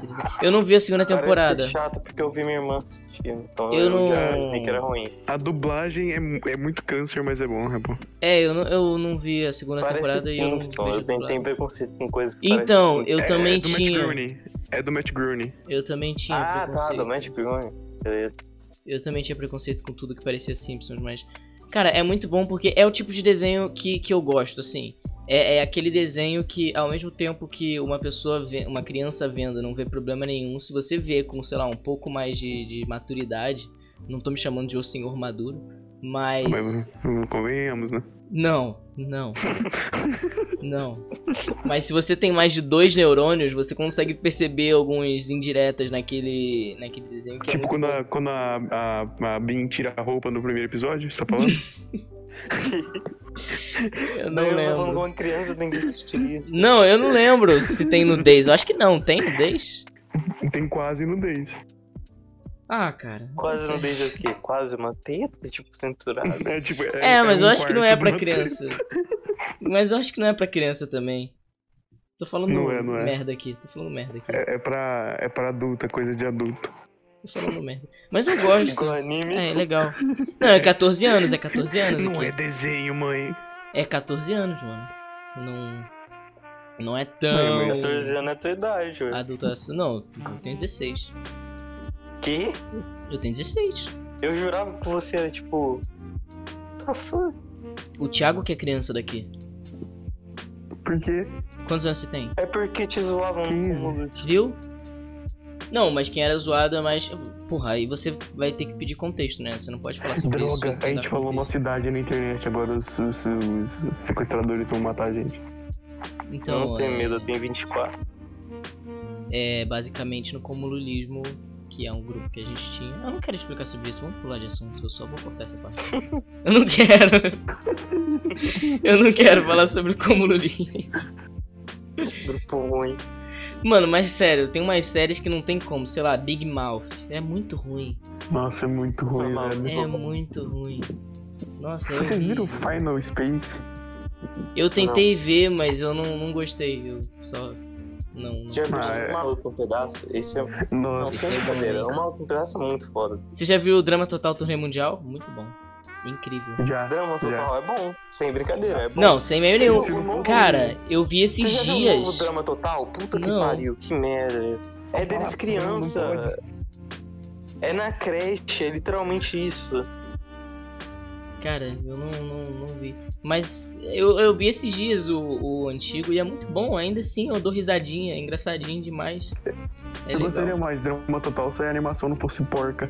Eu não vi a segunda temporada. Parece chato porque eu vi minha irmã assistindo, então Eu eu, não- já achei que era ruim. A dublagem é, é muito câncer, mas é bom, é bom. É, eu não, eu não vi a segunda temporada Parece e eu não vejo eu tenho, preconceito com coisas que Então, eu é, também é Matt tinha. É do Matt Groening. Eu também tinha Ah, tá, do Matt Groening. Beleza. Eu também tinha preconceito com tudo que parecia Simpsons, mas. Cara, é muito bom porque é o tipo de desenho que, que eu gosto, assim. É, é aquele desenho que, ao mesmo tempo que uma pessoa, vê, uma criança vendo, não vê problema nenhum, se você vê com, sei lá, um pouco mais de, de maturidade, não tô me chamando de o senhor maduro, mas. Mas não convenhamos, né? Não, não. não. Mas se você tem mais de dois neurônios, você consegue perceber alguns indiretas naquele, naquele desenho que é tipo muito quando, a, quando a, a, a Bin tira a roupa no primeiro episódio, você tá falando? Eu não eu lembro. uma criança tem que assistir isso. Não, eu não lembro se tem nudez. Eu acho que não. Tem nudez? Tem quase nudez. Ah, cara. Quase não vejo o quê? Quase uma teta, tipo, censurada. É, tipo, É, mas um eu acho que não é pra criança. Mas eu acho que não é pra criança também. Tô falando Não é, não é. merda aqui. Tô falando merda aqui. É, é, pra, é pra adulto, é coisa de adulto. Tô falando merda. Mas eu gosto. Igual anime. É, é legal. Não, é 14 anos, é 14 anos. Não aqui. é desenho, mãe. É 14 anos, mano. Não. Não é Não, tão. mas 14 anos é tua idade, ué. Adulto assim. Não, eu tenho 16. Que? Eu tenho 16. Eu jurava que você era, tipo... Tá fã. O Thiago que é criança daqui. Por quê? Quantos anos você tem? É porque te zoavam no 15. cúmulo. Viu? Não, mas quem era zoado é mais. Porra, aí você vai ter que pedir contexto, né? Você não pode falar sobre isso. Droga, a gente falou contexto. nossa idade na internet, agora os, os- os sequestradores vão matar a gente. Então, não tenho é, medo, eu tenho 24. é basicamente no Comululismo, que é um grupo que a gente tinha. Eu não quero explicar sobre isso, vamos pular de assunto, eu só vou cortar essa parte. eu não quero. eu não quero falar sobre o Comululismo. Grupo ruim. Mano, mas sério, tem umas séries que não tem como, sei lá, Big Mouth. É muito ruim. Nossa, é muito ruim, mal. velho. É muito ruim. Nossa, eu Vocês vi. viram Final Space? Eu tentei ver, mas eu não, não gostei. Eu só. Não. Você já viu Ah, é. um maluco um pedaço? Esse é. Não, Nossa, sem brincadeira. Um maluco um pedaço é muito foda. Você já viu o Drama Total Torneio Mundial? Muito bom. Incrível. já. Drama total é bom. Sem brincadeira, é bom. Não, sem meio nenhum. Cara, eu vi Você esses já viu o dias. novo drama total? Puta que Não. pariu, que merda. É deles Ah, criança. não. É na creche, é literalmente isso. Cara, eu não, não, não vi. Mas eu, eu vi esses dias o, o antigo e é muito bom. Ainda assim, eu dou risadinha. É engraçadinho demais. É eu gostaria legal. mais de drama total se a animação não fosse porca.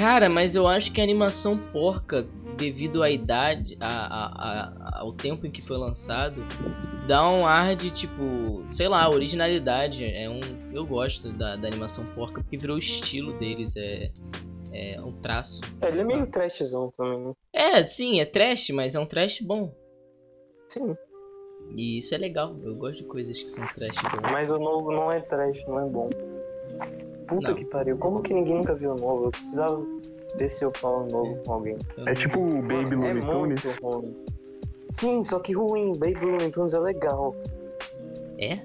Cara, mas eu acho que a animação porca, devido à idade, a, a, a- ao tempo em que foi lançado, dá um ar de tipo, sei lá, originalidade. É um, eu gosto da, da animação porca porque virou o estilo deles, é, é um traço. É, ele é meio trashzão também, né? É, sim, é trash, mas é um trash bom. Sim. E isso é legal. Eu gosto de coisas que são trash bom. Mas o novo não é trash, não é bom. Puta Não. que pariu. Como que ninguém nunca viu o novo? Eu precisava descer o pau novo com alguém. Eu É não- tipo o Baby é Looney Tunes. muito ruim. Sim, só que ruim. Baby Looney Tunes é legal. É?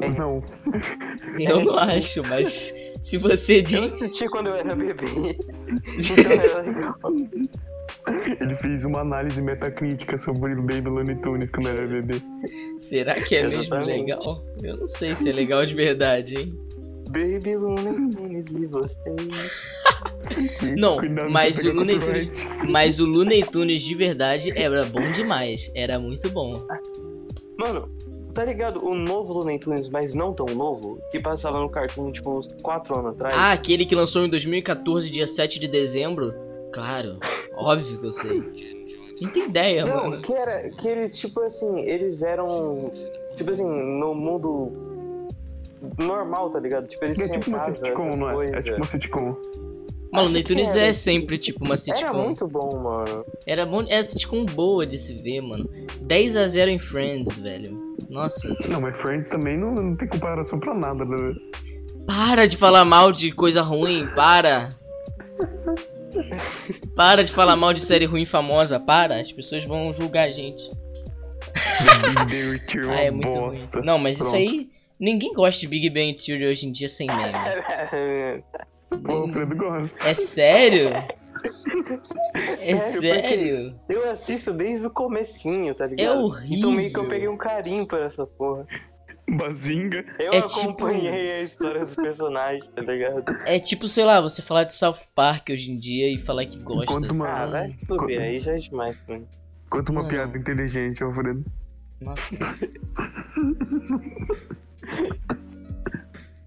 É. Não. Eu não sim. acho, mas Se você Eu diz. assisti quando eu era bebê. então era legal. Ele fez uma análise metacrítica sobre o Baby Looney Tunes quando era bebê. Será que é mesmo Exatamente. legal? Eu não sei se é legal de verdade, hein? Baby Looney Tunes e você. Não, Cuidado mas o Looney copyright. Mas o Looney Tunes de verdade era bom demais. Era muito bom. Mano, tá ligado? O novo Looney Tunes, mas não tão novo, que passava no Cartoon, tipo, uns 4 anos atrás. Ah, aquele que lançou em 2014, dia 7 de dezembro? Claro, óbvio que eu sei. Não tem ideia, não, mano. que era. Que eles, tipo assim, eles eram. Tipo assim, no mundo normal, tá ligado? Tipo, eles É tipo uma casa, sitcom, não é? É tipo uma sitcom. Mano, acho Looney que Tunes era. é sempre tipo uma sitcom. Era muito bom, mano. Era bom, é sitcom boa de se ver, mano. 10 a 0 em Friends, velho. Nossa, Não, mas Friends também não, não tem comparação pra nada, né? para de falar mal de coisa ruim, para. Para de falar mal de série ruim famosa, para. As pessoas vão julgar a gente. É Ah, é muito bosta. ruim. Não, mas isso Pronto. aí. Ninguém gosta de Big Bang Theory hoje em dia sem meme. O Alfredo gosta. É sério? É Sério, porque- sério? Eu assisto desde o comecinho, tá ligado? É horrível. Então meio que eu peguei um carinho por essa porra. Bazinga. Eu É tipo- acompanhei a história dos personagens, tá ligado? É tipo, sei lá, você falar de South Park hoje em dia e falar que gosta. Conta uma, Ah, vai se aí já é demais conta uma Mano. piada inteligente, Alfredo. Nossa.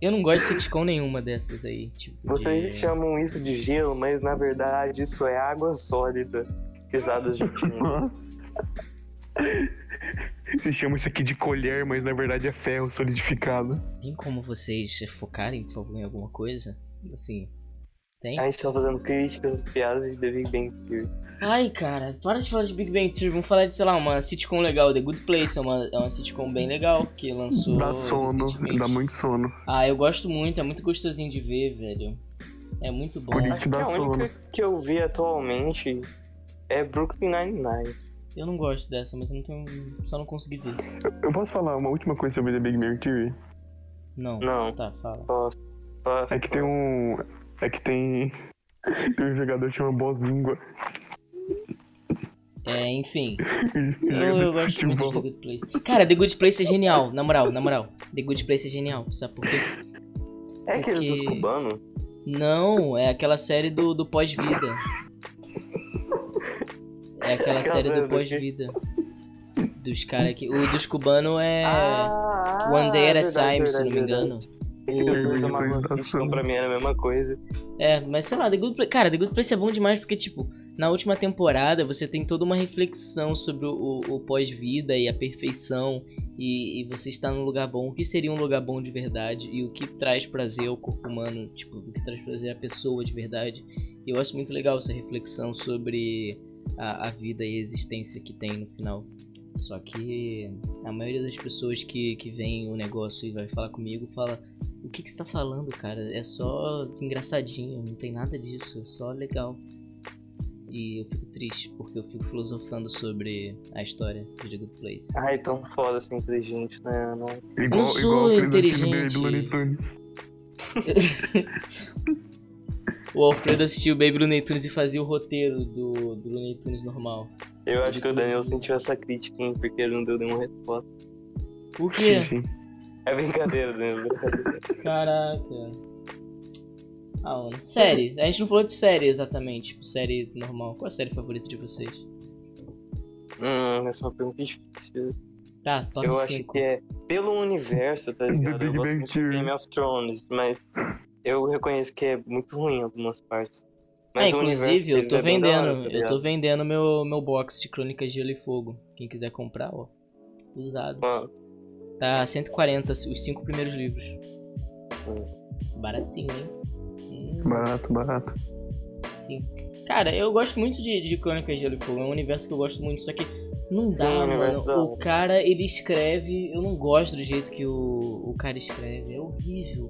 Eu não gosto de sitcom nenhuma dessas aí. Tipo, Vocês de- chamam isso de gelo, mas na verdade isso é água sólida. Pisadas de pino. Se chama isso aqui de colher, mas na verdade é ferro solidificado. Tem como vocês focarem, por favor, em alguma coisa? Assim. Tem? A gente tá fazendo críticas piadas de The Big Bang Theory. Ai, cara, para de falar de Big Bang Theory. Vamos falar de, sei lá, uma sitcom legal. The Good Place é uma, é uma sitcom bem legal que lançou. Dá sono, recentemente. dá muito sono. Ah, eu gosto muito, é muito gostosinho de ver, velho. É muito bom. Por isso Acho que que dá a sono. única que eu vi atualmente é Brooklyn Nine-Nine. Eu não gosto dessa, mas eu não tenho. Só não consegui ver. Eu posso falar uma última coisa sobre The Big Bang Theory? Não. Não. Tá, fala. Posso. Posso. É que tem um. É que tem. Tem um jogador que chama Bozingua. É, enfim. Eu, eu gosto muito de The. Good Place. Cara, The Good Place é genial, na moral, na moral. The Good Place é genial, sabe por quê? É aquele dos porque- cubanos? Não, é aquela série do, do pós-vida. É aquela Aquela série do pós-vida. Dos caras que. O dos cubanos é. Ah, One Day at a verdade, Time, se não verdade, me engano. verdade. O- Maluca, então pra mim era a mesma coisa. É, mas sei lá, The Good Place. Cara, The Good Place é bom demais porque, tipo, na última temporada você tem toda uma reflexão sobre o, o pós-vida e a perfeição. E, e você está num lugar bom. O que seria um lugar bom de verdade? E o que traz prazer ao corpo humano? Tipo, o que traz prazer à pessoa de verdade? E eu acho muito legal essa reflexão sobre a, a vida e a existência que tem no final. Só que a maioria das pessoas que, que vem o negócio e vai falar comigo fala o que, que você tá falando, cara? É só engraçadinho, não tem nada disso, é só legal. E eu fico triste, porque eu fico filosofando sobre a história de The Good Place. Ai, tão foda ser inteligente, né? Não... Igual, não sou igual inteligente. Tunes. O Alfredo assistiu Baby Looney Tunes e fazia o roteiro do, do Looney Tunes normal. Eu acho que o Daniel sentiu essa crítica, hein, porque ele não deu nenhuma resposta. Por quê? Sim, sim. É brincadeira, Daniel, é brincadeira. Caraca. Ah, mano. Série. A gente não falou de série exatamente, tipo, série normal. Qual é a série favorita de vocês? Hum, essa é uma pergunta difícil. Tá, top eu acho 5. que é pelo universo, tá The ligado? Big Eu gosto Bang Theory. Game of Thrones, mas eu reconheço que é muito ruim em algumas partes. É, Mas o universo inclusive, eu tô é vendendo, hora, tá eu tô vendendo meu, meu box de Crônicas de Gelo e Fogo. Quem quiser comprar, ó. Usado. Mano, Tá 140 os cinco primeiros livros. Baratinho, hein? Hum, Barato, barato. sim. Cara, eu gosto muito de, de Crônicas de Gelo e Fogo. É um universo que eu gosto muito, só que não Sim, dá, o universo mano. da O cara, ele escreve. Eu não gosto do jeito que o, o cara escreve. É horrível.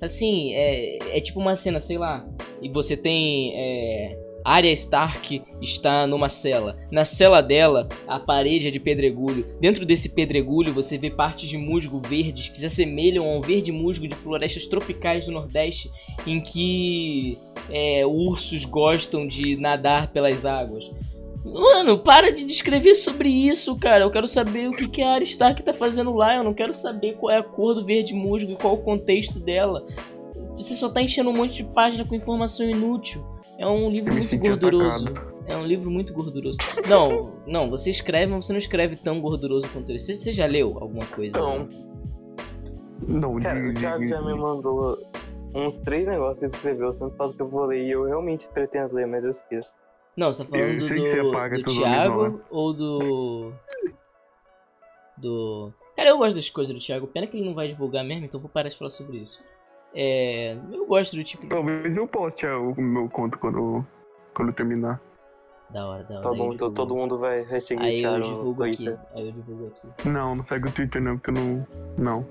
Assim, é, é tipo uma cena, sei lá. E você tem é, Arya Stark está numa cela. Na cela dela, a parede é de pedregulho. Dentro desse pedregulho, você vê partes de musgo verdes que se assemelham ao verde musgo de florestas tropicais do Nordeste, em que é, ursos gostam de nadar pelas águas. Mano, para de descrever sobre isso, cara. Eu quero saber o que, que a Arya Stark tá fazendo lá. Eu não quero saber qual é a cor do verde musgo e qual o contexto dela. Você só tá enchendo um monte de página com informação inútil. É um livro muito gorduroso. Atacado. É um livro muito gorduroso. Não, não, você escreve, mas você não escreve tão gorduroso quanto ele. Você, você já leu alguma coisa? Não. Não, Cara, o Thiago já me mandou uns três negócios que ele escreveu. Falo que eu vou ler e eu realmente pretendo ler, mas eu esqueço. Não, você tá falando do, do, do Thiago ou do. Do. Cara, eu gosto das coisas do Thiago. Pena que ele não vai divulgar mesmo, então vou parar de falar sobre isso. É. Eu gosto do tipo. Talvez eu poste o meu conto quando, quando terminar. Da hora, da hora. Tá bom, então todo mundo vai seguir Aí eu divulgo aqui. Aí eu divulgo aqui. Não, não segue o Twitter não, porque eu não. Não.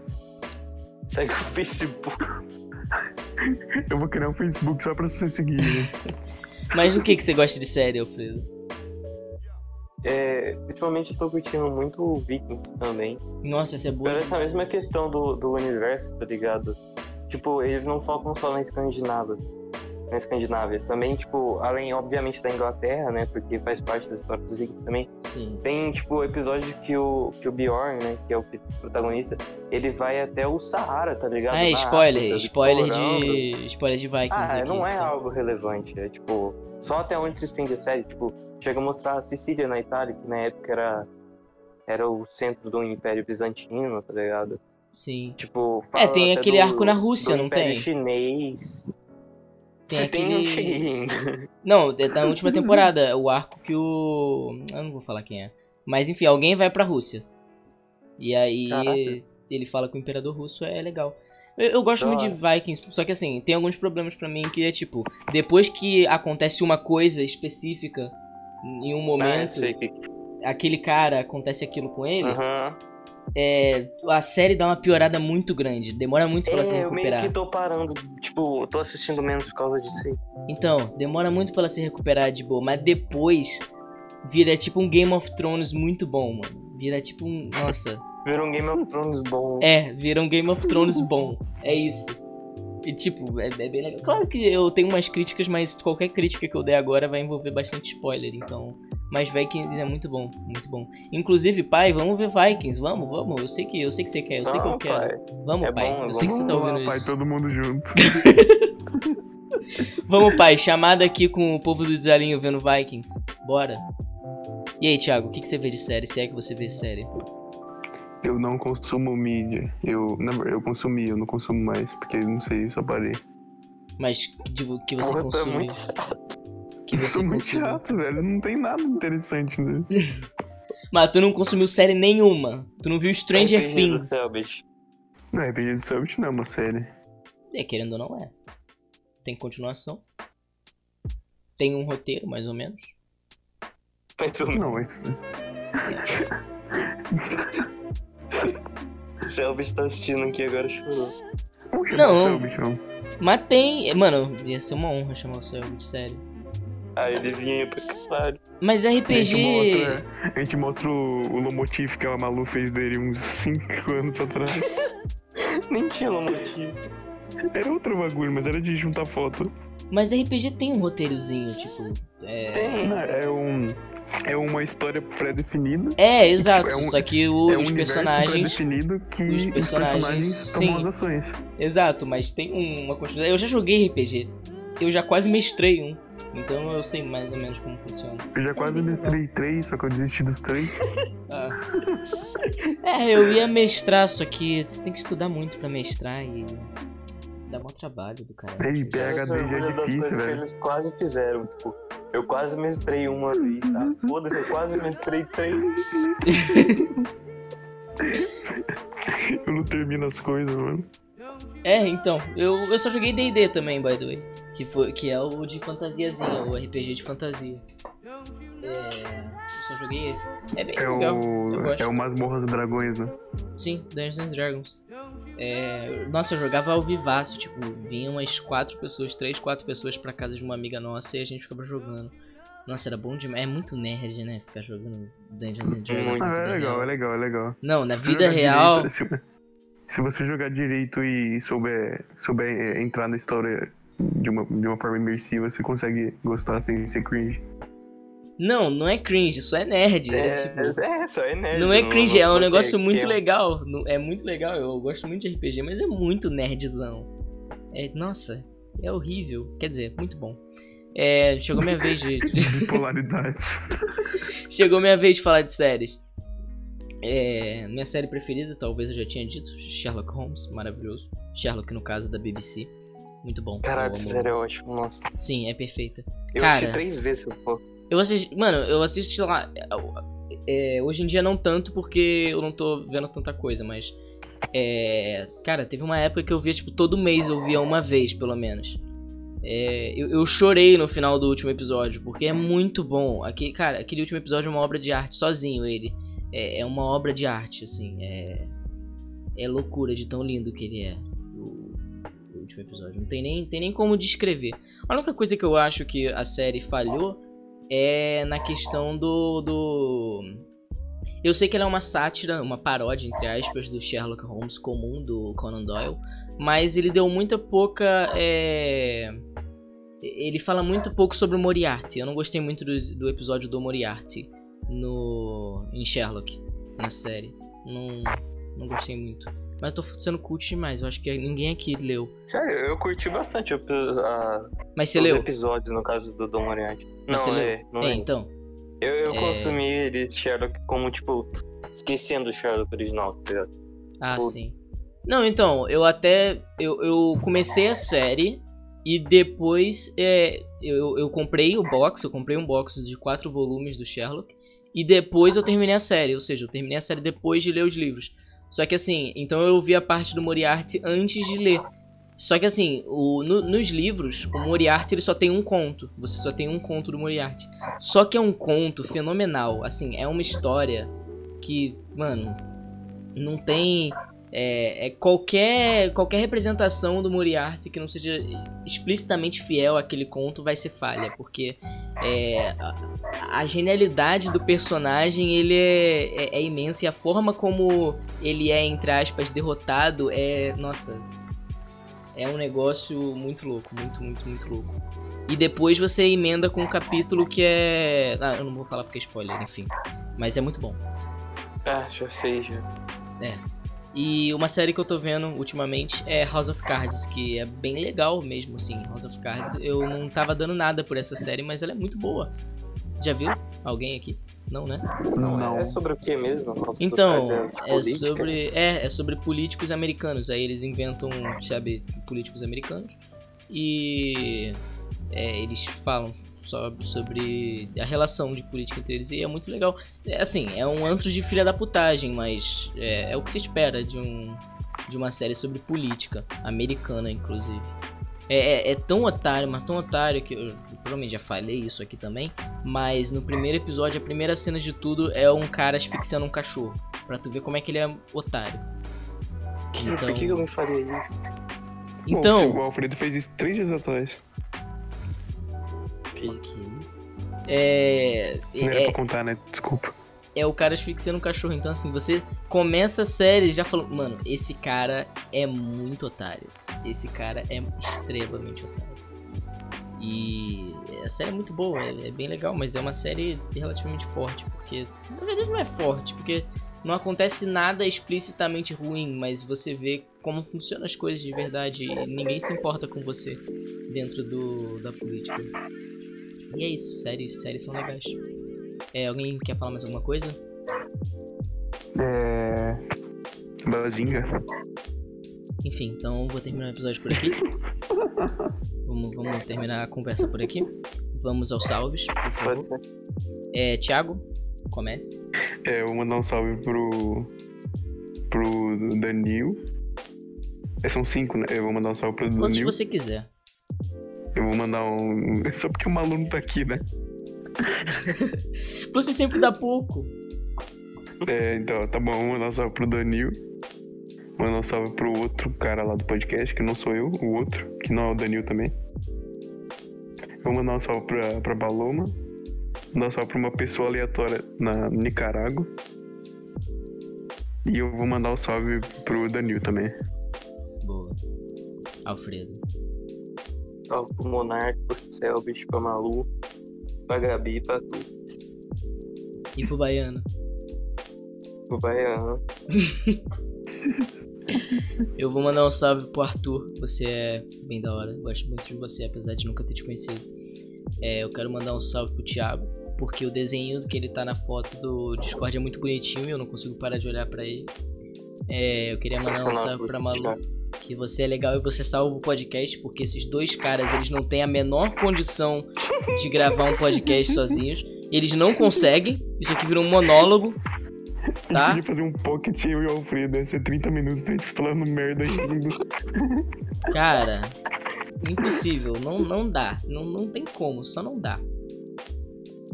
Segue o Facebook. eu vou criar um Facebook só pra você seguir. Né? Mas o que, que você gosta de série, Alfredo? É, ultimamente eu tô curtindo muito Vikings também. Nossa, essa é boa. Pela essa mesma questão do, do universo, tá ligado? Tipo, eles não focam só na Escandinávia. Na Escandinávia. Também, tipo, além, obviamente, da Inglaterra, né? Porque faz parte da história dos Vikings também. Sim. Tem, tipo, o episódio que o, que o Bjorn, né? Que é o protagonista, ele vai até o Saara, tá ligado? É, spoiler. África, spoiler de. Spoiler de Vikings. Ah, aqui, não é algo relevante. É, tipo, só até onde se estende a série. Tipo, chega a mostrar a Sicília na Itália, que na época era, era o centro do Império Bizantino, tá ligado? Sim. Tipo, é, tem aquele do, arco na Rússia, não tem? chinês. Tem aquele... Não, é da última temporada, o arco que o... Eu não vou falar quem é. Mas enfim, alguém vai pra Rússia. E aí Caraca. ele fala com o Imperador Russo, é legal. Eu, eu gosto muito de Vikings, só que assim, tem alguns problemas para mim que é tipo, depois que acontece uma coisa específica em um momento, ah, aquele cara acontece aquilo com ele, uhum é, a série dá uma piorada muito grande. Demora muito pra é, ela se recuperar. Eu meio que tô parando, tipo, tô assistindo menos por causa disso aí. Então, demora muito pra ela se recuperar de boa, mas depois vira tipo um Game of Thrones muito bom, mano. Vira tipo um. Nossa. vira um Game of Thrones bom. É, vira um Game of Thrones bom. É isso. E tipo, é, é bem legal. Claro que eu tenho umas críticas, mas qualquer crítica que eu der agora vai envolver bastante spoiler, então mas Vikings é muito bom, muito bom. Inclusive, pai, vamos ver Vikings, vamos, vamos. Eu sei que eu sei que você quer, eu sei que eu quero. Pai. Vamos, é pai. Bom, eu sei que você tá ouvindo lá, isso. Pai, todo mundo junto. vamos, pai, chamada aqui com o povo do desalinho vendo Vikings. Bora. E aí, Thiago, o que, que você vê de série? Se é que você vê série? Eu não consumo mídia. Eu, não, eu consumi, eu não consumo mais, porque não sei, eu só parei. Mas que, que você Porra, consome? É muito chato que você muito chato, velho. Não tem nada interessante nisso. Mas tu não consumiu série nenhuma. Tu não viu Stranger RPG Things. Do não, RPG do Selbit não é uma série. É, querendo ou não é. Tem continuação. Tem um roteiro, mais ou menos. Mais ou Não, mas... Selbit tá assistindo aqui agora chorou. Não, Selbit, não. Mas tem... Mano, ia ser uma honra chamar o Selbit, sério. Aí ele vinha pra caralho. Mas RPG. A gente mostra, a gente mostra o, o Lomotif que a Malu fez dele uns 5 anos atrás. Nem tinha Lomotif. Era outro bagulho, mas era de juntar foto. Mas RPG tem um roteirozinho, tipo. É... Tem. É um. É uma história pré-definida. É, exato. Tipo, é um, só que o, é um os personagens. pré-definido que os personagens, os personagens tomam sim, as ações. Exato, mas tem uma continuidade. Eu já joguei RPG. Eu já quase mestrei um. Então eu sei mais ou menos como funciona. Eu já quase mestrei três, só que eu desisti dos três. ah. É, eu ia mestrar, só que você tem que estudar muito pra mestrar e. Dá mó trabalho do cara. Ei, PHD já é difícil, velho. eles quase fizeram, tipo, eu quase mestrei uma vez, tá? Foda-se, eu quase mestrei três. eu não termino as coisas, mano. É, então, eu, eu só joguei D&D também, by the way. Que, foi, que é o de fantasiazinha, o RPG de fantasia. É, eu só joguei esse. É bem é legal. O, é o Masmorras Dragões, né? Sim, Dungeons and Dragons. É, nossa, eu jogava ao vivaço, tipo, vinha umas quatro pessoas, três, quatro pessoas pra casa de uma amiga nossa e a gente ficava jogando. Nossa, era bom demais. É muito nerd, né? Ficar jogando Dungeons and Dragons. Ah, é legal, é legal, é legal. Não, na Se vida real. direito, se, se você jogar direito e souber, souber entrar na história de uma, de uma forma imersiva, você consegue gostar sem ser cringe. Não, não é cringe, só é nerd. É, É, tipo, é, só é nerd. não é cringe, é um não negócio tem- muito que- legal. Não- É muito legal, eu gosto muito de RPG, mas é muito nerdzão. É, nossa, é horrível. Quer dizer, muito bom. É, chegou minha vez de. Bipolaridade. chegou minha vez de falar de séries. É, minha série preferida, talvez eu já tinha dito, Sherlock Holmes, maravilhoso. Sherlock, no caso da BBC. Muito bom. Caralho, eu essa série é ótimo, nossa. Sim, é perfeita. Eu Cara. assisti três vezes, pô. Eu assisti, mano, eu assisto, sei lá, é, hoje em dia não tanto porque eu não tô vendo tanta coisa, mas é, cara, teve uma época que eu via tipo todo mês eu via uma vez pelo menos. É, eu, eu chorei no final do último episódio porque é muito bom. Aquele, cara, aquele último episódio é uma obra de arte sozinho ele. É, é uma obra de arte assim. É, é loucura de tão lindo que ele é. Último episódio não tem nem tem nem como descrever. A única coisa que eu acho que a série falhou é na questão do, do. Eu sei que ela é uma sátira, uma paródia, entre aspas, do Sherlock Holmes comum, do Conan Doyle, mas ele deu muita pouca. é, Ele fala muito pouco sobre o Moriarty. Eu não gostei muito do, do episódio do Moriarty no em Sherlock, na série. Não, não gostei muito. Mas eu tô sendo cult demais, eu acho que ninguém aqui leu. Sério, eu curti bastante a, Mas você os leu? episódios, no caso do Dom Moriarty. Mas Não, você é, leu? não é, é. então. Eu, eu É. consumi ele, Sherlock, como, tipo, esquecendo o Sherlock original, tá ligado? Ah, Tudo. sim. Não, então, eu até. Eu, eu comecei a série e depois é, eu, eu comprei o box, eu comprei um box de quatro volumes do Sherlock. E depois eu terminei a série, ou seja, eu terminei a série depois de ler os livros. Só que assim, então eu vi a parte do Moriarty antes de ler. Só que assim, o, no- nos livros, o Moriarty ele só tem um conto. Você só tem um conto do Moriarty. Só que é um conto fenomenal. Assim, é uma história que, mano, não tem. É, é qualquer, qualquer representação do Moriarty que não seja explicitamente fiel àquele conto vai ser falha, porque é, a, a genialidade do personagem ele é, é- é imensa e a forma como ele é, entre aspas, derrotado é. Nossa. É um negócio muito louco, muito, muito, muito louco. E depois você emenda com um capítulo que é. Ah, eu não vou falar porque é spoiler, enfim. Mas é muito bom. Ah, já sei, já. É. E uma série que eu tô vendo ultimamente é House of Cards, que é bem legal mesmo, assim. House of Cards, eu não tava dando nada por essa série, mas ela é muito boa. Já viu? Alguém aqui? Não, né? Não. É sobre o que mesmo? Nossa, Então, é política? sobre, é, é sobre políticos americanos. Aí eles inventam, sabe, políticos americanos. E é, eles falam sobre a relação de política entre eles. E é muito legal. É, assim, é um antro de filha da putagem, mas é, é o que se espera de, um, de uma série sobre política, americana, inclusive. É, é- é tão otário, mas tão otário que eu, provavelmente já falei isso aqui também. Mas no primeiro episódio, a primeira cena de tudo é um cara asfixiando um cachorro. Pra tu ver como é que ele é otário. Que- Por que eu me faria isso? Bom, Então. o Alfredo fez isso três dias atrás. Ok. É, Não era é, pra contar, né? Desculpa. é o cara asfixiando um cachorro. Então, assim, você começa a série já falando, mano, esse cara é muito otário. Esse cara é extremamente otário. E a série é muito boa, é, é bem legal, mas é uma série relativamente forte, porque. Na verdade não é forte, porque não acontece nada explicitamente ruim, mas você vê como funcionam as coisas de verdade e ninguém se importa com você dentro do, da política. E é isso, séries, séries são legais. É, alguém quer falar mais alguma coisa? É. Bazinga. Enfim, então vou terminar o episódio por aqui. vamos, vamos terminar a conversa por aqui. Vamos aos salves. por favor. É, Thiago, comece. É, eu vou mandar um salve pro. pro Danil. É, são cinco, né? Eu vou mandar um salve pro Quantos Danil. você quiser. Eu vou mandar um. Só porque o maluco tá aqui, né? Você sempre dá pouco. É, então, tá bom, vou mandar um salve pro Danil. Mandar um salve pro outro cara lá do podcast, que não sou eu, o outro, que não é o Danil também. Vou mandar um salve pra, pra Baloma. Mandar um salve pra uma pessoa aleatória na Nicarágua. E eu vou mandar um salve pro Danil também. Boa. Alfredo. Salve pro Monarca, pro Selbit, pra Malu, pra Gabi e pra tu. E pro Baiano. Pro Baiano. Eu vou mandar um salve pro Arthur. Você é bem da hora. Gosto muito de você, apesar de nunca ter te conhecido. É, eu quero mandar um salve pro Thiago. Porque o desenho que ele tá na foto do Discord é muito bonitinho e eu não consigo parar de olhar pra ele. É, eu queria mandar um salve pra Malu. Que você é legal e você salva o podcast. Porque esses dois caras, eles não têm a menor condição de gravar um podcast sozinhos. Eles não conseguem. Isso aqui virou um monólogo. Tá? Eu queria fazer um pocket eu e o Alfredo, ia ser 30 minutos a gente falando merda rindo. Cara, impossível, não, não dá, não, não tem como, só não dá.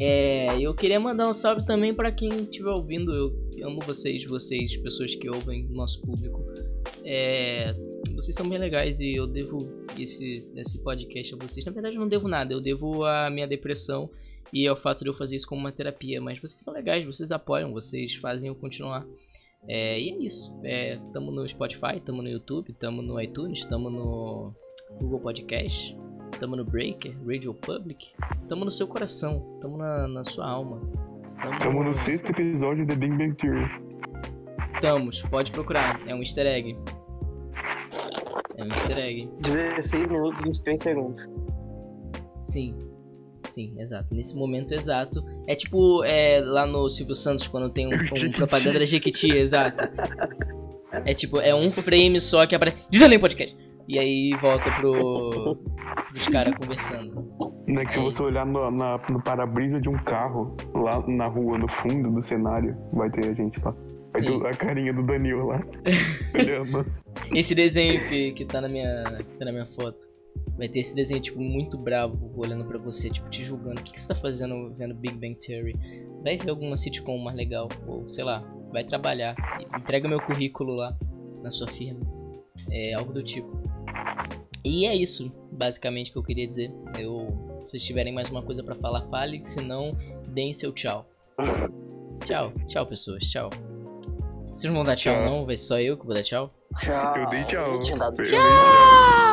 É, eu queria mandar um salve também para quem estiver ouvindo, eu amo vocês, vocês, pessoas que ouvem, nosso público. É, vocês são bem legais e eu devo esse, esse podcast a vocês. Na verdade, eu não devo nada, eu devo a minha depressão e ao fato de eu fazer isso como uma terapia. Mas vocês são legais, vocês apoiam, vocês fazem eu continuar. É, e é isso. É, tamo no Spotify, tamo no YouTube, tamo no iTunes, tamo no Google Podcast, tamo no Breaker, Radio Public, tamo no seu coração, tamo na, na sua alma. Tamo, Tamo no sexto episódio de Big Bang Theory. Estamos, pode procurar, é um easter egg. É um easter egg. 16 minutos e 23 segundos. Sim. Sim, exato. Nesse momento exato. É tipo é, lá no Silvio Santos, quando tem um, um propaganda da Jequiti, exato. É tipo, é um frame só que aparece. Diz ali podcast! E aí volta pro. os caras conversando. Não é que se você olhar no, na- no para-brisa de um carro, lá na rua, no fundo do cenário, vai ter a gente lá. A carinha do Danilo lá. olhando. Esse desenho que, que tá na minha. que tá na minha foto. Vai ter esse desenho, tipo, muito bravo olhando pra você, tipo, te julgando. O que, que você tá fazendo vendo Big Bang Theory? Vai ver alguma sitcom mais legal, ou sei lá, vai trabalhar. Entrega meu currículo lá na sua firma. É algo do tipo. E é isso, basicamente, que eu queria dizer. Eu, se vocês tiverem mais uma coisa pra falar, fale. Se não, deem seu tchau. Tchau, tchau, pessoas, tchau. Vocês não vão dar tchau, Tchau. não? Vai ser só eu que vou dar tchau? Tchau. Eu dei tchau. Eu tinha dado Eu dei tchau. Tchau!